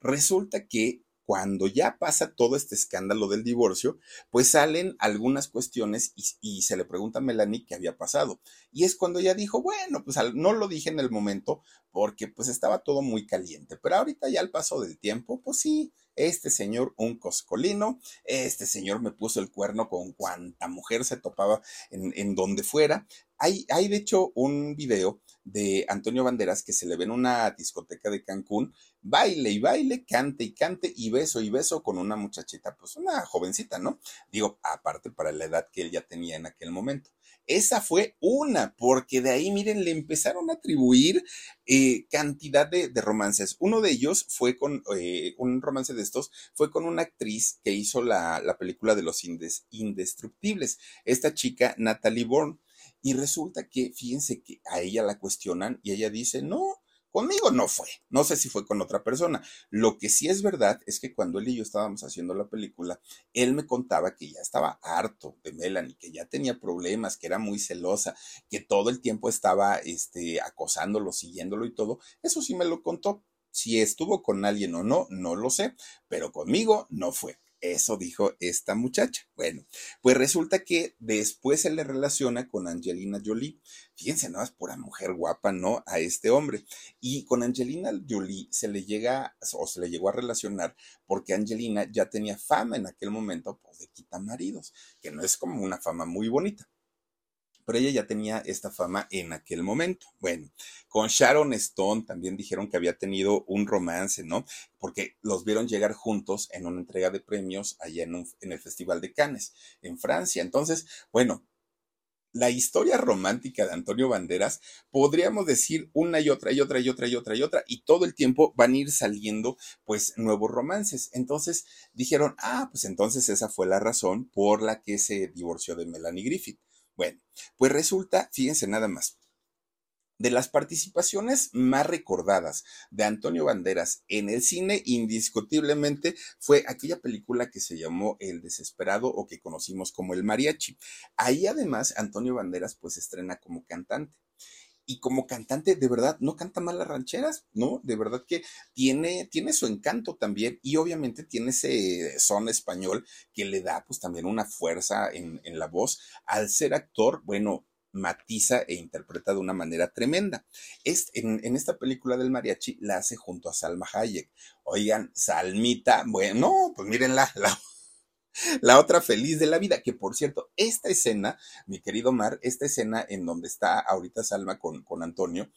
Resulta que cuando ya pasa todo este escándalo del divorcio, pues salen algunas cuestiones y, se le pregunta a Melanie qué había pasado. Y es cuando ella dijo, bueno, pues no lo dije en el momento porque pues estaba todo muy caliente, pero ahorita ya al paso del tiempo, pues sí, este señor un coscolino, este señor me puso el cuerno con cuanta mujer se topaba en, en donde fuera. Hay, hay de hecho un video de Antonio Banderas que se le ve en una discoteca de Cancún, baile y baile, cante y cante y beso y beso con una muchachita, pues una jovencita, ¿no? Digo, aparte para la edad que él ya tenía en aquel momento. Esa fue una, porque de ahí, miren, le empezaron a atribuir eh, cantidad de, romances. Uno de ellos fue con, eh, un romance de estos, fue con una actriz que hizo la, la película de los indestructibles, esta chica Natalie Bourne. Y resulta que, fíjense que a ella la cuestionan y ella dice, no, Conmigo no fue, no sé si fue con otra persona. Lo que sí es verdad es que cuando él y yo estábamos haciendo la película, él me contaba que ya estaba harto de Melanie, que ya tenía problemas, que era muy celosa, que todo el tiempo estaba este, acosándolo, siguiéndolo y todo. Eso sí me lo contó. Si estuvo con alguien o no, no lo sé, pero conmigo no fue. Eso dijo esta muchacha. Bueno, pues resulta que después se le relaciona con Angelina Jolie. Fíjense, no es pura mujer guapa, ¿no? A este hombre. Y con Angelina Jolie se le llega o se le llegó a relacionar porque Angelina ya tenía fama en aquel momento pues, de quita maridos, que no es como una fama muy bonita pero ella ya tenía esta fama en aquel momento. Bueno, con Sharon Stone también dijeron que había tenido un romance, ¿no? Porque los vieron llegar juntos en una entrega de premios allá en, en el Festival de Cannes, en Francia. Entonces, bueno, la historia romántica de Antonio Banderas, podríamos decir una y otra y otra y otra y otra y otra, y todo el tiempo van a ir saliendo pues nuevos romances. Entonces dijeron, ah, pues entonces esa fue la razón por la que se divorció de Melanie Griffith. Bueno, pues resulta, fíjense nada más, de las participaciones más recordadas de Antonio Banderas en el cine, indiscutiblemente fue aquella película que se llamó El Desesperado o que conocimos como El Mariachi. Ahí además Antonio Banderas pues estrena como cantante y como cantante, de verdad, no canta mal las rancheras, ¿no? De verdad que tiene, tiene su encanto también y obviamente tiene ese son español que le da pues también una fuerza en, la voz. Al ser actor, bueno, matiza e interpreta de una manera tremenda. Es, en, en, esta película del mariachi la hace junto a Salma Hayek. Oigan, Salmita, bueno, pues mírenla, la la otra feliz de la vida, que por cierto, esta escena, mi querido Mar, esta escena en donde está ahorita Salma con, con Antonio,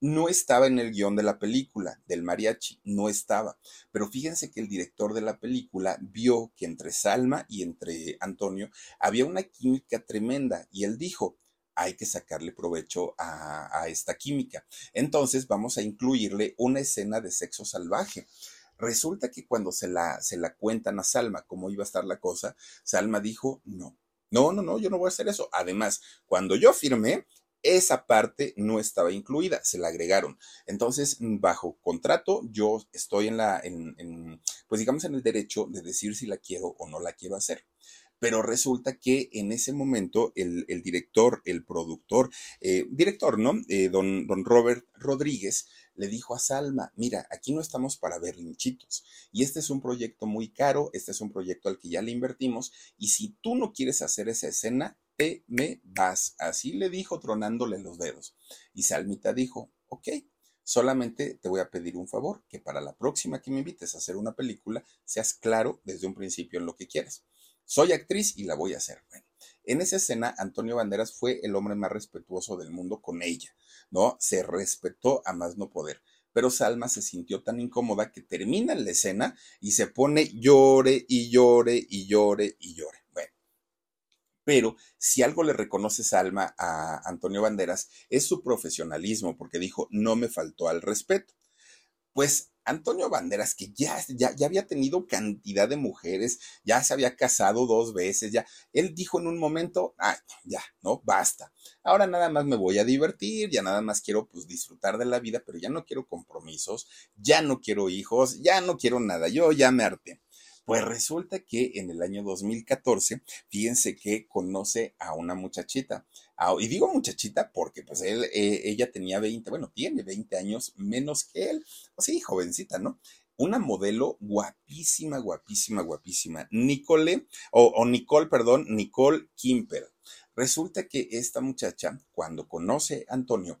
no estaba en el guion de la película, del mariachi, no estaba. Pero fíjense que el director de la película vio que entre Salma y entre Antonio había una química tremenda y él dijo, hay que sacarle provecho a, a esta química. Entonces vamos a incluirle una escena de sexo salvaje. Resulta que cuando se la, se la cuentan a Salma cómo iba a estar la cosa, Salma dijo, no, no, no, no, yo no voy a hacer eso. Además, cuando yo firmé, esa parte no estaba incluida, se la agregaron. Entonces, bajo contrato, yo estoy en la, en, pues digamos, en el derecho de decir si la quiero o no la quiero hacer. Pero resulta que en ese momento el, el director, el productor, eh, director, ¿no? Eh, don, don Robert Rodríguez le dijo a Salma, mira, aquí no estamos para ver linchitos. Y este es un proyecto muy caro, este es un proyecto al que ya le invertimos. Y si tú no quieres hacer esa escena, te me vas. Así le dijo tronándole los dedos. Y Salmita dijo, ok, solamente te voy a pedir un favor, que para la próxima que me invites a hacer una película, seas claro desde un principio en lo que quieres. Soy actriz y la voy a hacer. Bueno, en esa escena, Antonio Banderas fue el hombre más respetuoso del mundo con ella, ¿no? Se respetó a más no poder. Pero Salma se sintió tan incómoda que termina la escena y se pone llore y llore y llore y llore. Bueno, pero si algo le reconoce Salma a Antonio Banderas es su profesionalismo, porque dijo, no me faltó al respeto. Pues Antonio Banderas, que ya, ya, ya, había tenido cantidad de mujeres, ya se había casado dos veces, ya, él dijo en un momento, ay, ya, no, basta. Ahora nada más me voy a divertir, ya nada más quiero pues disfrutar de la vida, pero ya no quiero compromisos, ya no quiero hijos, ya no quiero nada, yo ya me harté. Pues resulta que en el año 2014, fíjense que conoce a una muchachita. Y digo muchachita porque pues él, eh, ella tenía 20, bueno, tiene 20 años menos que él. Sí, jovencita, ¿no? Una modelo guapísima, guapísima, guapísima. Nicole, o, o Nicole, perdón, Nicole Kimper. Resulta que esta muchacha, cuando conoce a Antonio,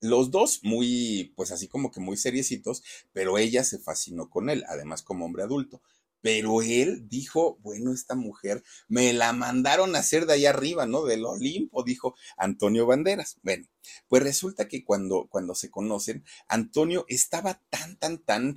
Los dos muy, pues así como que muy seriecitos, pero ella se fascinó con él, además como hombre adulto. Pero él dijo, bueno, esta mujer me la mandaron a hacer de allá arriba, ¿no? Del Olimpo, dijo Antonio Banderas. Bueno, pues resulta que cuando, cuando se conocen, Antonio estaba tan, tan, tan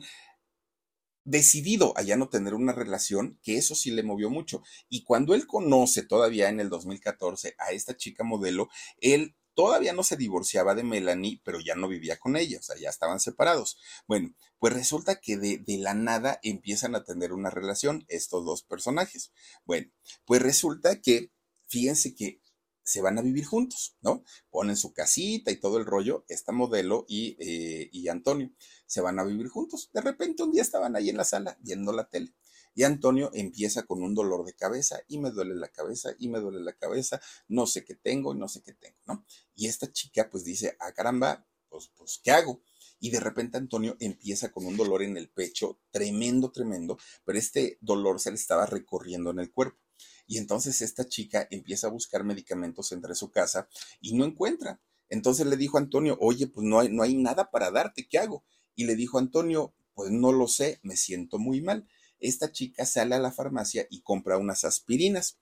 decidido a ya no tener una relación, que eso sí le movió mucho. Y cuando él conoce todavía en el 2014 a esta chica modelo, él todavía no se divorciaba de Melanie, pero ya no vivía con ella, o sea, ya estaban separados. Bueno, pues resulta que de, la nada empiezan a tener una relación estos dos personajes. Bueno, pues resulta que, fíjense que se van a vivir juntos, ¿no? Ponen su casita y todo el rollo, esta modelo y, eh, y Antonio, se van a vivir juntos. De repente un día estaban ahí en la sala viendo la tele y Antonio empieza con un dolor de cabeza y me duele la cabeza y me duele la cabeza, no sé qué tengo y no sé qué tengo, ¿no? Y esta chica pues dice, ah caramba, pues, pues ¿qué hago? Y de repente Antonio empieza con un dolor en el pecho, tremendo, tremendo, pero este dolor se le estaba recorriendo en el cuerpo. Y entonces esta chica empieza a buscar medicamentos entre su casa y no encuentra. Entonces le dijo Antonio, oye, pues no hay, no hay nada para darte, ¿qué hago? Y le dijo Antonio, pues no lo sé, me siento muy mal esta chica sale a la farmacia y compra unas aspirinas.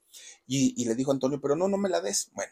Y, le dijo a Antonio, pero no, no me la des. Bueno,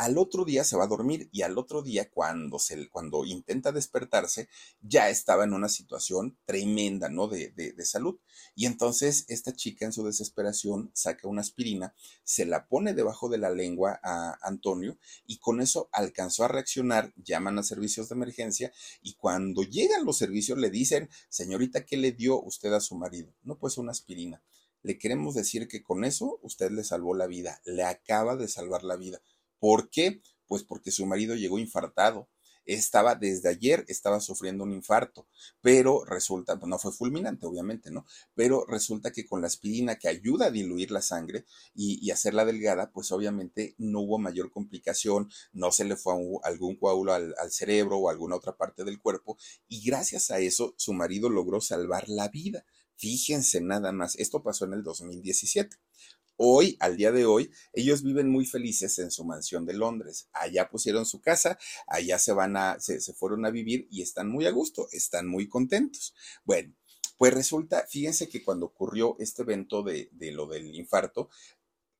al otro día se va a dormir y al otro día cuando, se, cuando intenta despertarse ya estaba en una situación tremenda, ¿no? De, de, de, salud. Y entonces esta chica en su desesperación saca una aspirina, se la pone debajo de la lengua a Antonio y con eso alcanzó a reaccionar, llaman a servicios de emergencia y cuando llegan los servicios le dicen, señorita, ¿qué le dio usted a su marido? No, pues una aspirina. Le queremos decir que con eso usted le salvó la vida, le acaba de salvar la vida ¿Por qué? Pues porque su marido llegó infartado. Estaba desde ayer, estaba sufriendo un infarto, pero resulta, no fue fulminante, obviamente, ¿no? Pero resulta que con la aspirina que ayuda a diluir la sangre y, hacerla delgada, pues obviamente no hubo mayor complicación, no se le fue algún coágulo al, cerebro o alguna otra parte del cuerpo, y gracias a eso su marido logró salvar la vida. Fíjense nada más, esto pasó en el 2017. Hoy, al día de hoy, ellos viven muy felices en su mansión de Londres. Allá pusieron su casa, allá se van a, se, fueron a vivir y están muy a gusto, están muy contentos. Bueno, pues resulta, fíjense que cuando ocurrió este evento de, de lo del infarto,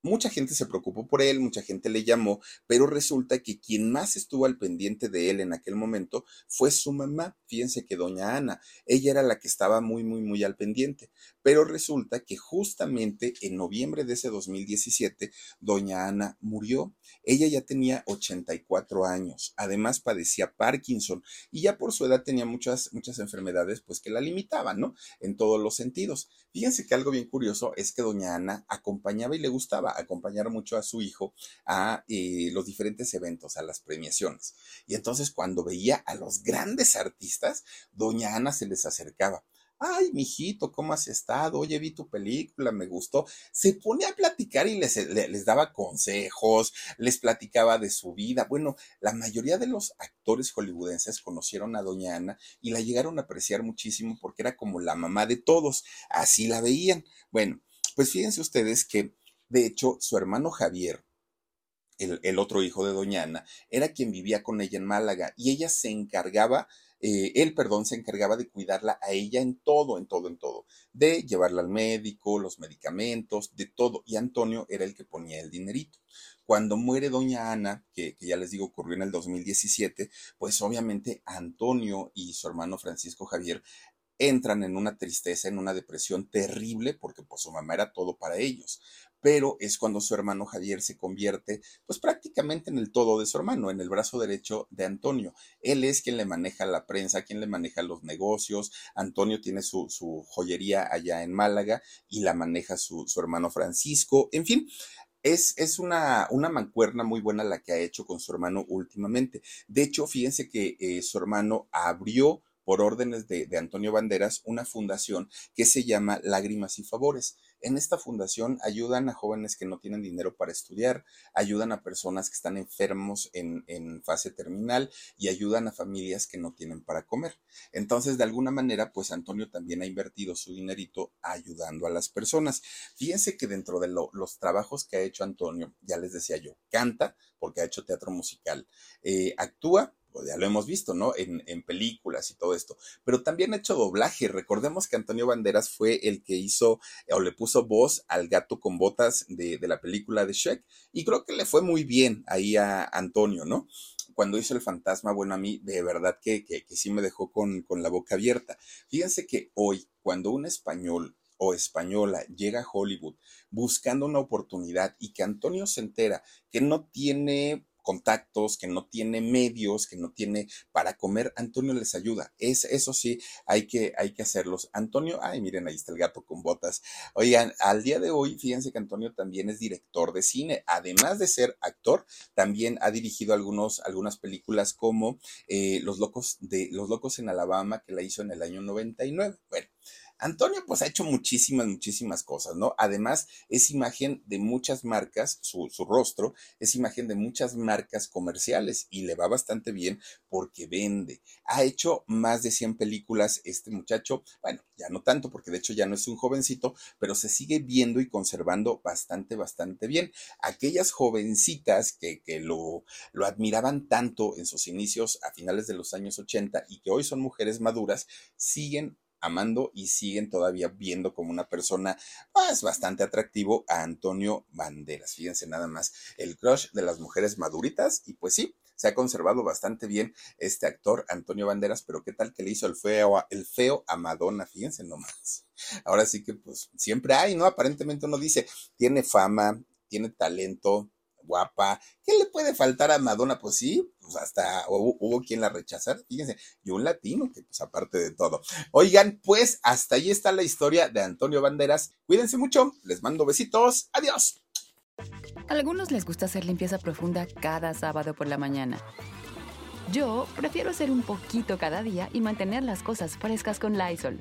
Mucha gente se preocupó por él, mucha gente le llamó, pero resulta que quien más estuvo al pendiente de él en aquel momento fue su mamá. Fíjense que doña Ana, ella era la que estaba muy, muy, muy al pendiente. Pero resulta que justamente en noviembre de ese 2017, doña Ana murió. Ella ya tenía 84 años, además padecía Parkinson y ya por su edad tenía muchas, muchas enfermedades pues que la limitaban, ¿no? En todos los sentidos. Fíjense que algo bien curioso es que doña Ana acompañaba y le gustaba acompañar mucho a su hijo a eh, los diferentes eventos, a las premiaciones. Y entonces cuando veía a los grandes artistas, doña Ana se les acercaba ay, mijito, ¿cómo has estado? Oye, vi tu película, me gustó. Se pone a platicar y les, les, daba consejos, les platicaba de su vida. Bueno, la mayoría de los actores hollywoodenses conocieron a Doña Ana y la llegaron a apreciar muchísimo porque era como la mamá de todos, así la veían. Bueno, pues fíjense ustedes que, de hecho, su hermano Javier, el, el otro hijo de Doña Ana, era quien vivía con ella en Málaga y ella se encargaba eh, él, perdón, se encargaba de cuidarla a ella en todo, en todo, en todo, de llevarla al médico, los medicamentos, de todo, y Antonio era el que ponía el dinerito. Cuando muere doña Ana, que, ya les digo ocurrió en el 2017, pues obviamente Antonio y su hermano Francisco Javier entran en una tristeza, en una depresión terrible, porque pues su mamá era todo para ellos pero es cuando su hermano Javier se convierte pues prácticamente en el todo de su hermano, en el brazo derecho de Antonio. Él es quien le maneja la prensa, quien le maneja los negocios. Antonio tiene su, joyería allá en Málaga y la maneja su, hermano Francisco. En fin, Es, una mancuerna muy buena la que ha hecho con su hermano últimamente. De hecho, fíjense que eh, su hermano abrió por órdenes de, Antonio Banderas, una fundación que se llama Lágrimas y Favores. En esta fundación ayudan a jóvenes que no tienen dinero para estudiar, ayudan a personas que están enfermos en, en fase terminal y ayudan a familias que no tienen para comer. Entonces, de alguna manera, pues Antonio también ha invertido su dinerito ayudando a las personas. Fíjense que dentro de lo, los trabajos que ha hecho Antonio, ya les decía yo, canta, porque ha hecho teatro musical, eh, actúa, ya lo hemos visto, ¿no? En, en, películas y todo esto. Pero también ha hecho doblaje. Recordemos que Antonio Banderas fue el que hizo o le puso voz al gato con botas de, de la película de Shrek. Y creo que le fue muy bien ahí a Antonio, ¿no? Cuando hizo el fantasma, bueno, a mí de verdad que, que, que sí me dejó con, con la boca abierta. Fíjense que hoy, cuando un español o española llega a Hollywood buscando una oportunidad y que Antonio se entera que no tiene contactos, que no tiene medios, que no tiene para comer, Antonio les ayuda. Es, eso sí, hay que, hay que hacerlos. Antonio, ay, miren, ahí está el gato con botas. Oigan, al día de hoy, fíjense que Antonio también es director de cine. Además de ser actor, también ha dirigido algunos, algunas películas como eh, Los Locos de Los Locos en Alabama, que la hizo en el año 99. Bueno, Antonio pues ha hecho muchísimas, muchísimas cosas, ¿no? Además es imagen de muchas marcas, su, su, rostro es imagen de muchas marcas comerciales y le va bastante bien porque vende. Ha hecho más de 100 películas este muchacho, bueno, ya no tanto porque de hecho ya no es un jovencito, pero se sigue viendo y conservando bastante, bastante bien. Aquellas jovencitas que, que lo, lo admiraban tanto en sus inicios a finales de los años 80 y que hoy son mujeres maduras, siguen amando y siguen todavía viendo como una persona pues, bastante atractivo a Antonio Banderas. Fíjense nada más, el crush de las mujeres maduritas y pues sí, se ha conservado bastante bien este actor Antonio Banderas, pero qué tal que le hizo el feo a, el feo a Madonna, fíjense nomás. Ahora sí que pues siempre hay, ¿no? Aparentemente uno dice, tiene fama, tiene talento, guapa, ¿qué le puede faltar a Madonna? Pues sí, pues hasta hubo, quien la rechazara, fíjense, y un latino, que pues aparte de todo. Oigan, pues hasta ahí está la historia de Antonio Banderas. Cuídense mucho, les mando besitos, adiós. A algunos les gusta hacer limpieza profunda cada sábado por la mañana. Yo prefiero hacer un poquito cada día y mantener las cosas frescas con Lysol.